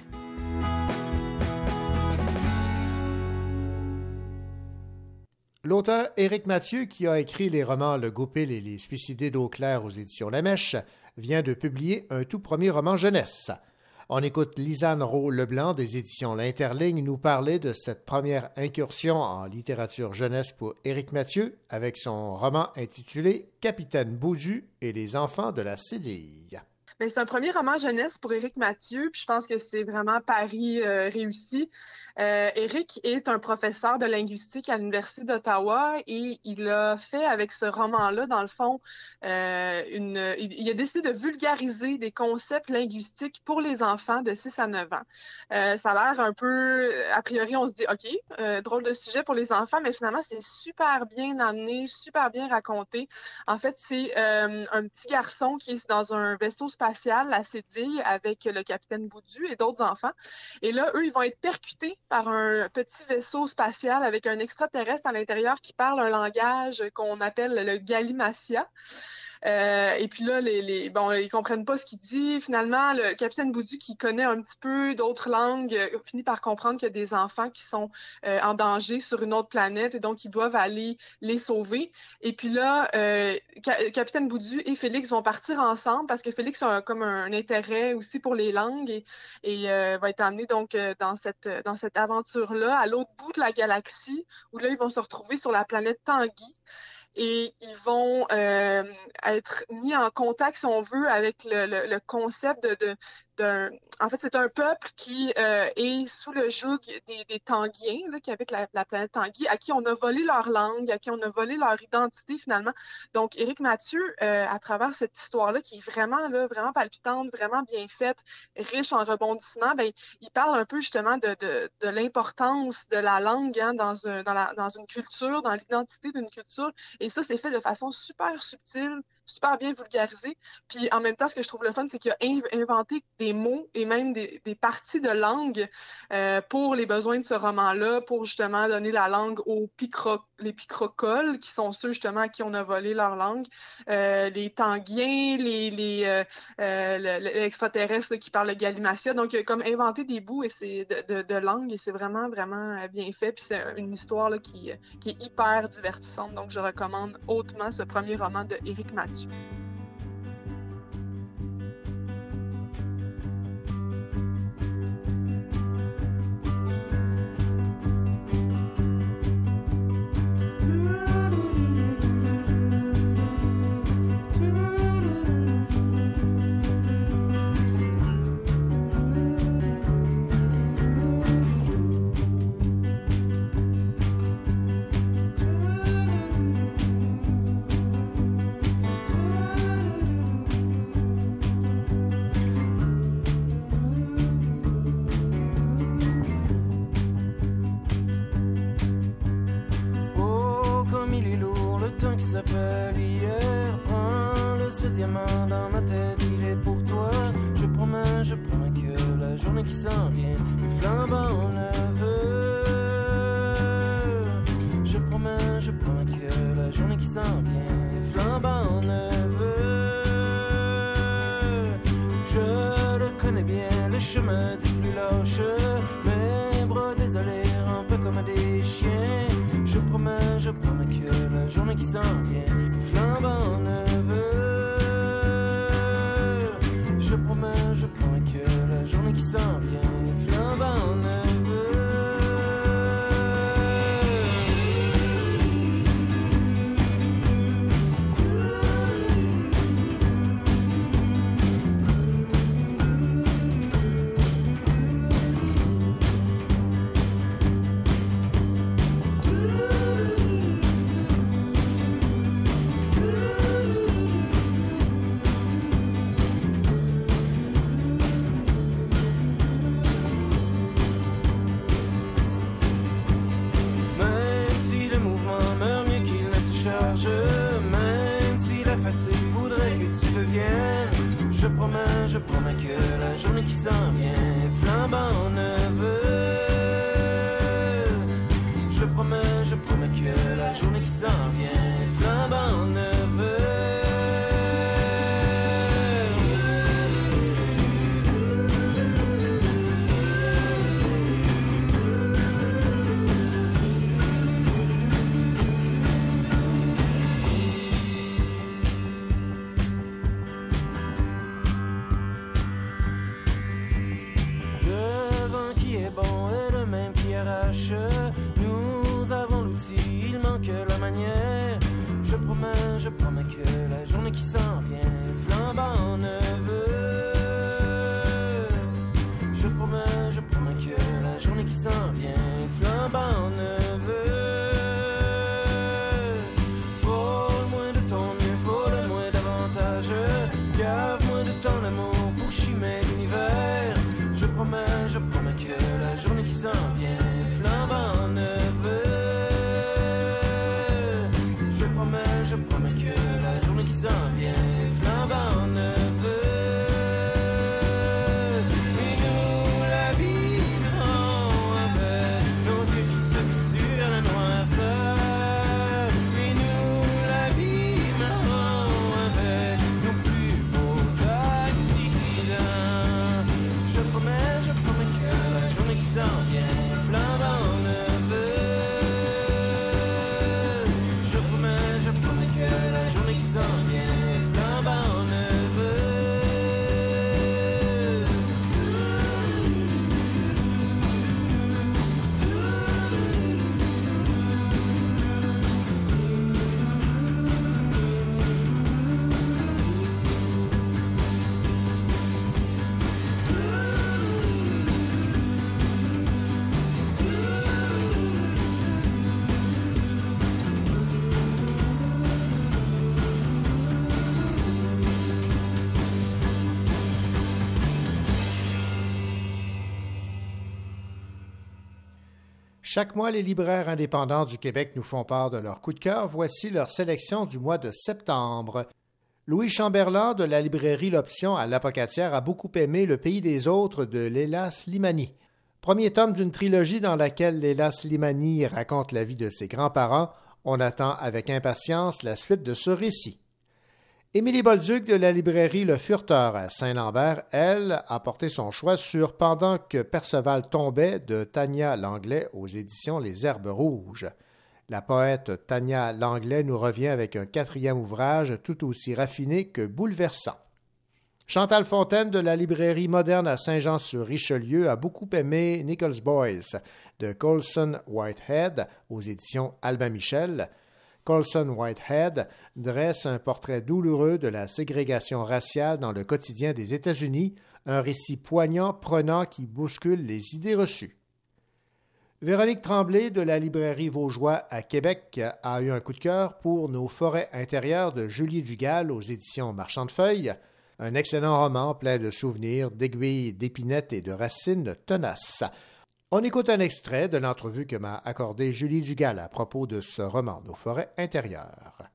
L'auteur Éric Mathieu, qui a écrit les romans Le Goupil et Les Suicidés d'eau claire aux éditions La Mèche, vient de publier un tout premier roman jeunesse. On écoute Lisanne Rowe-Leblanc des éditions L'Interligne nous parler de cette première incursion en littérature jeunesse pour Éric Mathieu avec son roman intitulé Capitaine Boudu et les enfants de la Cédille. Ben, c'est un premier roman jeunesse pour Éric Mathieu, puis je pense que c'est vraiment Paris euh, réussi. Euh, Éric est un professeur de linguistique à l'Université d'Ottawa et il a fait avec ce roman-là, dans le fond, euh, une, il, a décidé de vulgariser des concepts linguistiques pour les enfants de 6 à 9 ans. Euh, ça a l'air un peu, a priori, on se dit, OK, euh, drôle de sujet pour les enfants, mais finalement, c'est super bien amené, super bien raconté. En fait, c'est un petit garçon qui est dans un vaisseau spatial, la Cédille, avec le capitaine Boudu et d'autres enfants. Et là, eux, ils vont être percutés par un petit vaisseau spatial avec un extraterrestre à l'intérieur qui parle un langage qu'on appelle le Galimatia. Euh, et puis là, les, les, bon, ils comprennent pas ce qu'il dit. Finalement, le capitaine Boudu, qui connaît un petit peu d'autres langues, euh, finit par comprendre qu'il y a des enfants qui sont euh, en danger sur une autre planète et donc ils doivent aller les sauver. Et puis là, euh, Ca- capitaine Boudu et Félix vont partir ensemble parce que Félix a comme un, intérêt aussi pour les langues et, et va être amené donc dans cette dans cette aventure-là à l'autre bout de la galaxie où là ils vont se retrouver sur la planète Tanguy. Et ils vont euh, être mis en contact, si on veut, avec le, le, concept de en fait, c'est un peuple qui euh, est sous le joug des, Tanguiens, qui habitent la, la planète Tanguy, à qui on a volé leur langue, à qui on a volé leur identité finalement. Donc, Éric Mathieu, euh, à travers cette histoire-là, qui est vraiment, vraiment palpitante, vraiment bien faite, riche en rebondissements, ben, il parle un peu justement de, l'importance de la langue hein, dans, dans une culture, dans l'identité d'une culture. Et ça, c'est fait de façon super subtile, super bien vulgarisé. Puis en même temps, ce que je trouve le fun, c'est qu'il a inv- inventé des mots et même des, parties de langue euh, pour les besoins de ce roman-là, pour justement donner la langue aux picro les picrocoles, qui sont ceux justement à qui on a volé leur langue, euh, les tanguiens, les, les euh, là, qui parle le galimatia. Donc, il a comme inventé des bouts et de, de, langue et c'est vraiment, vraiment bien fait. Puis c'est une histoire qui, qui est hyper divertissante. Donc, je recommande hautement ce premier roman de Éric Mathieu. Oh, s'en vient flambant. Je promets, je promets que la journée qui s'en vient flambant neuve. Je le connais bien, le chemin dit plus lâche. Mes bras désolés, un peu comme des chiens. Je promets, je promets que la journée qui s'en vient Chaque mois, les libraires indépendants du Québec nous font part de leur coup de cœur. Voici leur sélection du mois de septembre. Louis Chamberlain de la librairie L'Option à l'Apocatière a beaucoup aimé Le Pays des Autres de Léla Slimani. Premier tome d'une trilogie dans laquelle Léla Slimani raconte la vie de ses grands-parents, on attend avec impatience la suite de ce récit. Émilie Bolduc de la librairie Le Furteur à Saint-Lambert, elle, a porté son choix sur Pendant que Perceval tombait de Tania Langlais aux éditions Les Herbes Rouges. La poète Tania Langlais nous revient avec un quatrième ouvrage tout aussi raffiné que bouleversant. Chantal Fontaine de la librairie moderne à Saint-Jean-sur-Richelieu a beaucoup aimé Nichols Boys de Colson Whitehead aux éditions Albin Michel. Colson Whitehead dresse un portrait douloureux de la ségrégation raciale dans le quotidien des États-Unis, un récit poignant, prenant qui bouscule les idées reçues. Véronique Tremblay de la librairie Vaugeois à Québec a eu un coup de cœur pour Nos forêts intérieures de Julie Dugal aux éditions Marchand de Feuilles, un excellent roman plein de souvenirs, d'aiguilles, d'épinettes et de racines tenaces. On écoute un extrait de l'entrevue que m'a accordée Julie Dugal à propos de ce roman Nos forêts intérieures.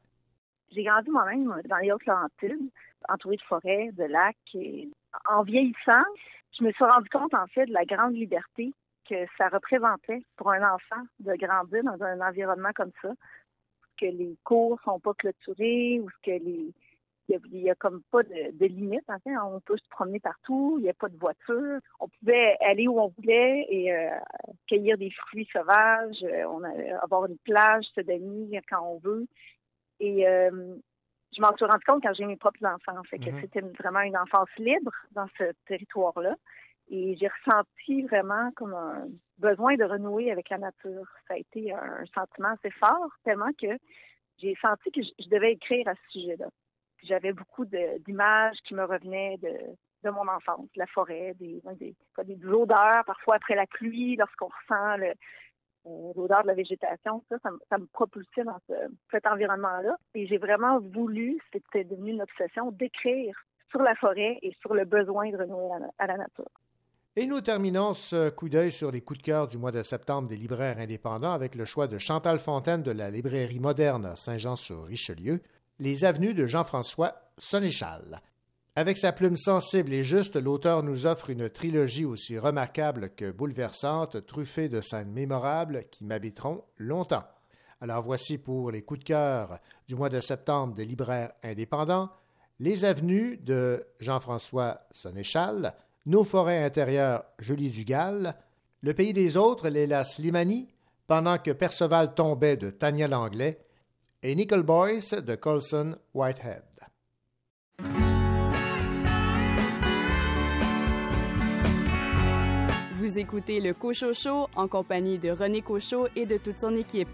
J'ai grandi moi-même dans les Hautes-Laurentides, entourée de forêts, de lacs. En vieillissant, je me suis rendu compte en fait de la grande liberté que ça représentait pour un enfant de grandir dans un environnement comme ça, que les cours sont pas clôturés ou que les il n'y a, a, comme pas de, de limite. En fait. On peut se promener partout, il n'y a pas de voiture. On pouvait aller où on voulait et euh, cueillir des fruits sauvages, euh, on a, avoir une plage, se baigner quand on veut. Et euh, je m'en suis rendu compte quand j'ai mes propres enfants, en fait, que Mhm. c'était vraiment une enfance libre dans ce territoire-là. Et j'ai ressenti vraiment comme un besoin de renouer avec la nature. Ça a été un sentiment assez fort, tellement que j'ai senti que je devais écrire à ce sujet-là. J'avais beaucoup d'images qui me revenaient de, de mon enfance, la forêt, des, des, odeurs, parfois après la pluie, lorsqu'on ressent euh, l'odeur de la végétation, ça, ça, me- propulsait dans ce- cet environnement-là. Et j'ai vraiment voulu, c'était devenu une obsession, d'écrire sur la forêt et sur le besoin de renouer à la nature. Et nous terminons ce coup d'œil sur les coups de cœur du mois de septembre des libraires indépendants avec le choix de Chantal Fontaine de la librairie moderne à Saint-Jean-sur-Richelieu, Les avenues de Jean-François Sénéchal. Avec sa plume sensible et juste, l'auteur nous offre une trilogie aussi remarquable que bouleversante, truffée de scènes mémorables qui m'habiteront longtemps. Alors voici pour les coups de cœur du mois de septembre des libraires indépendants, Les avenues de Jean-François Sénéchal, Nos forêts intérieures, Julie Dugal, Le pays des autres, Léla Slimani, Pendant que Perceval tombait de Tania Langlais, et Nickel Boys de Colson Whitehead. Vous écoutez le Cochot Show en compagnie de René Cochot et de toute son équipe.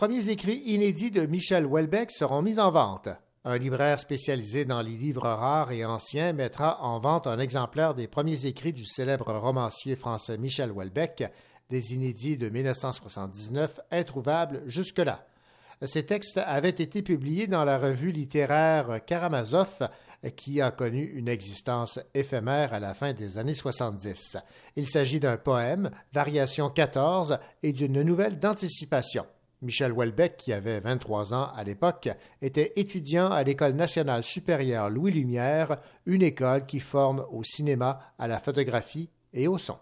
Premiers écrits inédits de Michel Houellebecq seront mis en vente. Un libraire spécialisé dans les livres rares et anciens mettra en vente un exemplaire des premiers écrits du célèbre romancier français Michel Houellebecq, des inédits de 1979 introuvables jusque-là. Ces textes avaient été publiés dans la revue littéraire Karamazov, qui a connu une existence éphémère à la fin des années 70. Il s'agit d'un poème, variation 14, et d'une nouvelle d'anticipation. Michel Houellebecq, qui avait 23 ans à l'époque, était étudiant à l'École nationale supérieure Louis Lumière, une école qui forme au cinéma, à la photographie et au son.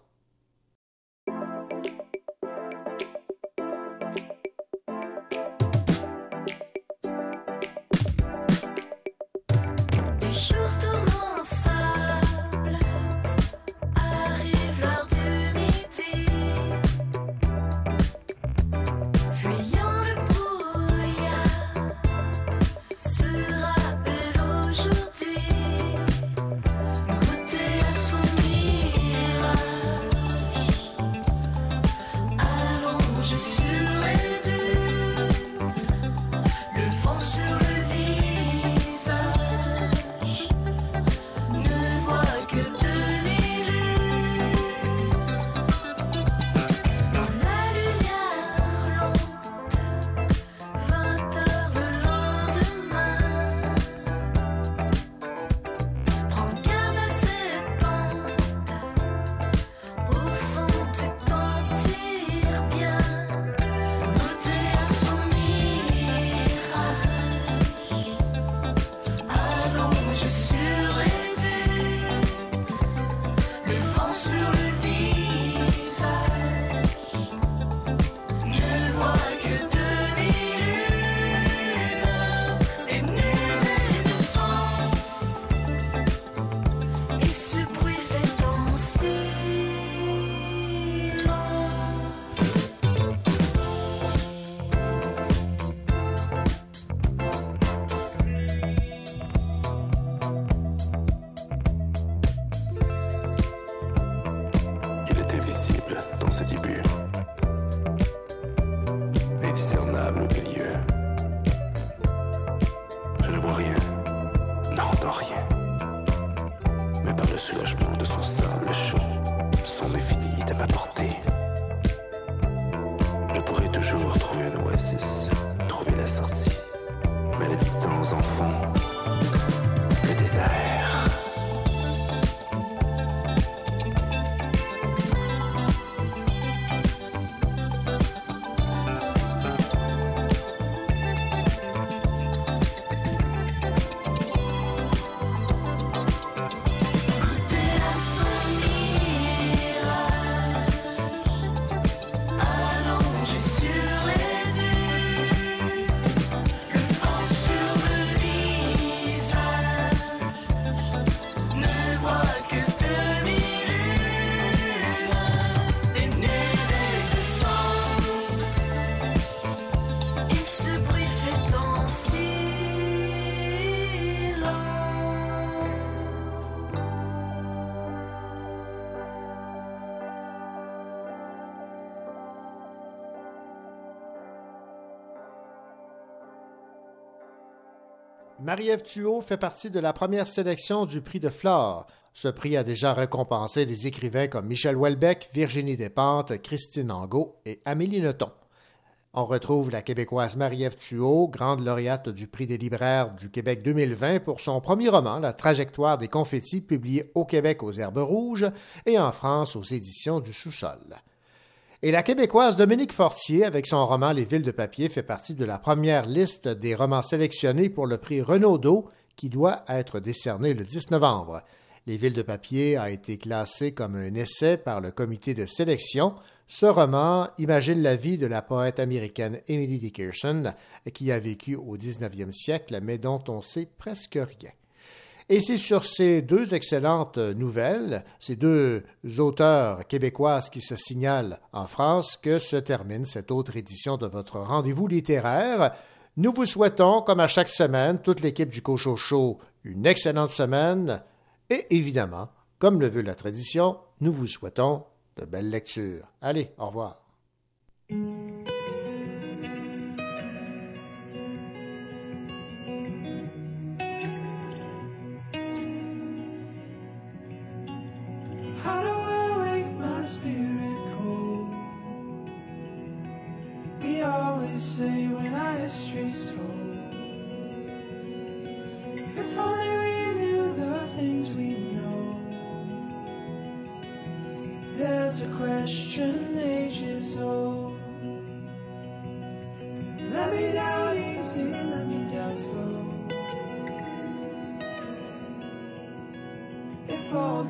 Marie-Ève Thuot fait partie de la première sélection du prix de Flore. Ce prix a déjà récompensé des écrivains comme Michel Houellebecq, Virginie Despentes, Christine Angot et Amélie Nothomb. On retrouve la Québécoise Marie-Ève Thuot, grande lauréate du prix des libraires du Québec 2020 pour son premier roman, La trajectoire des confettis, publié au Québec aux Herbes Rouges et en France aux éditions du Sous-Sol. Et la Québécoise Dominique Fortier, avec son roman Les villes de papier, fait partie de la première liste des romans sélectionnés pour le prix Renaudot, qui doit être décerné le 10 novembre. Les villes de papier a été classé comme un essai par le comité de sélection. Ce roman imagine la vie de la poète américaine Emily Dickerson, qui a vécu au 19e siècle, mais dont on sait presque rien. Et c'est sur ces deux excellentes nouvelles, ces deux auteurs québécoises qui se signalent en France, que se termine cette autre édition de votre rendez-vous littéraire. Nous vous souhaitons, comme à chaque semaine, toute l'équipe du Cochon Show, une excellente semaine et évidemment, comme le veut la tradition, nous vous souhaitons de belles lectures. Allez, au revoir. How do I wake my spirit cold? We always say when our history's told If only we knew the things we know. There's a question ages old.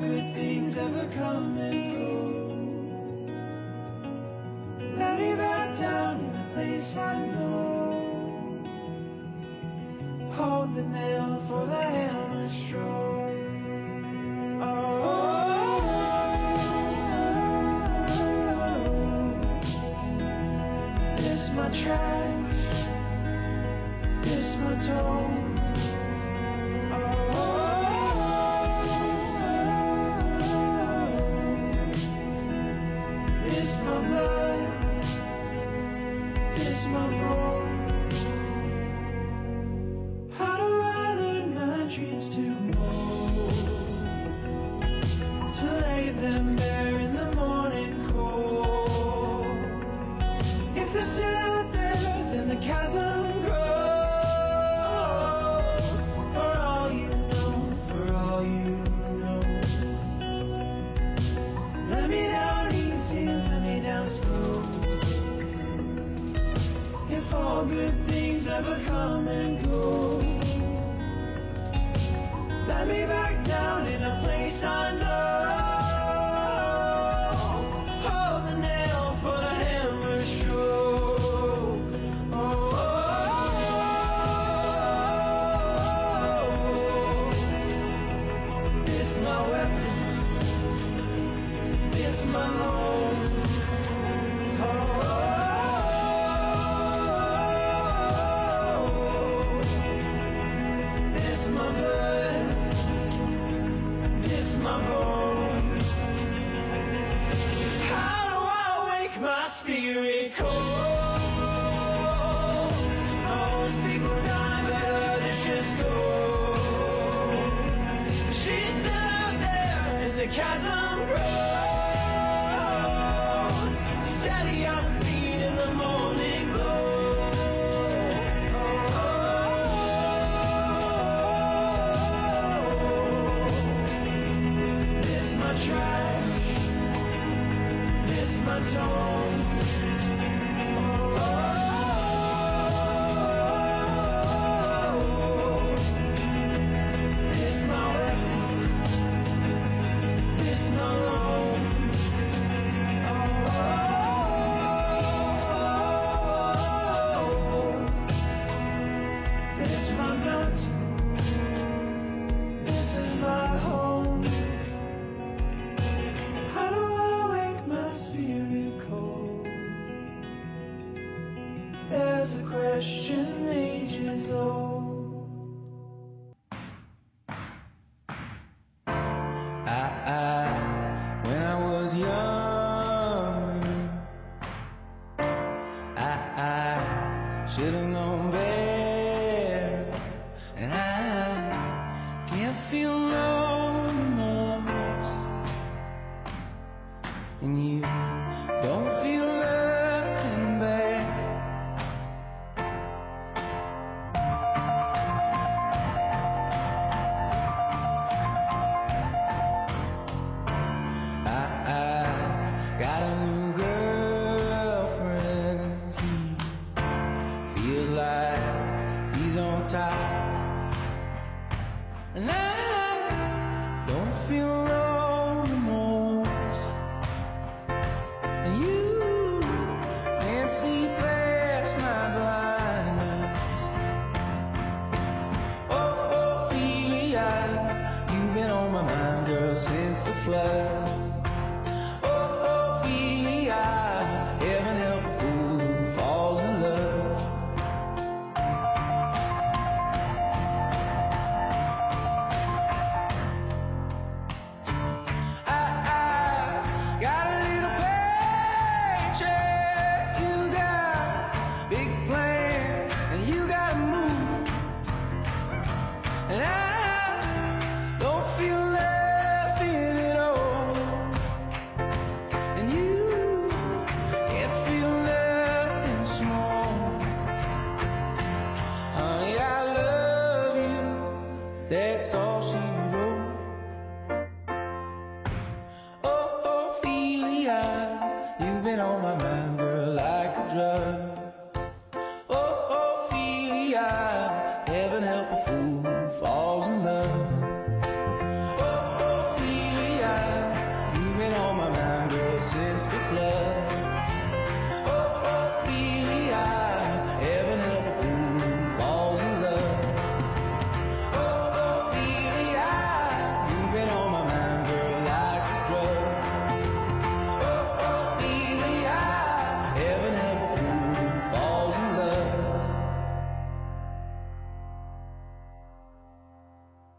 good things ever come and go. Let me back down in a place I know. Hold the nail for the hammer stroke.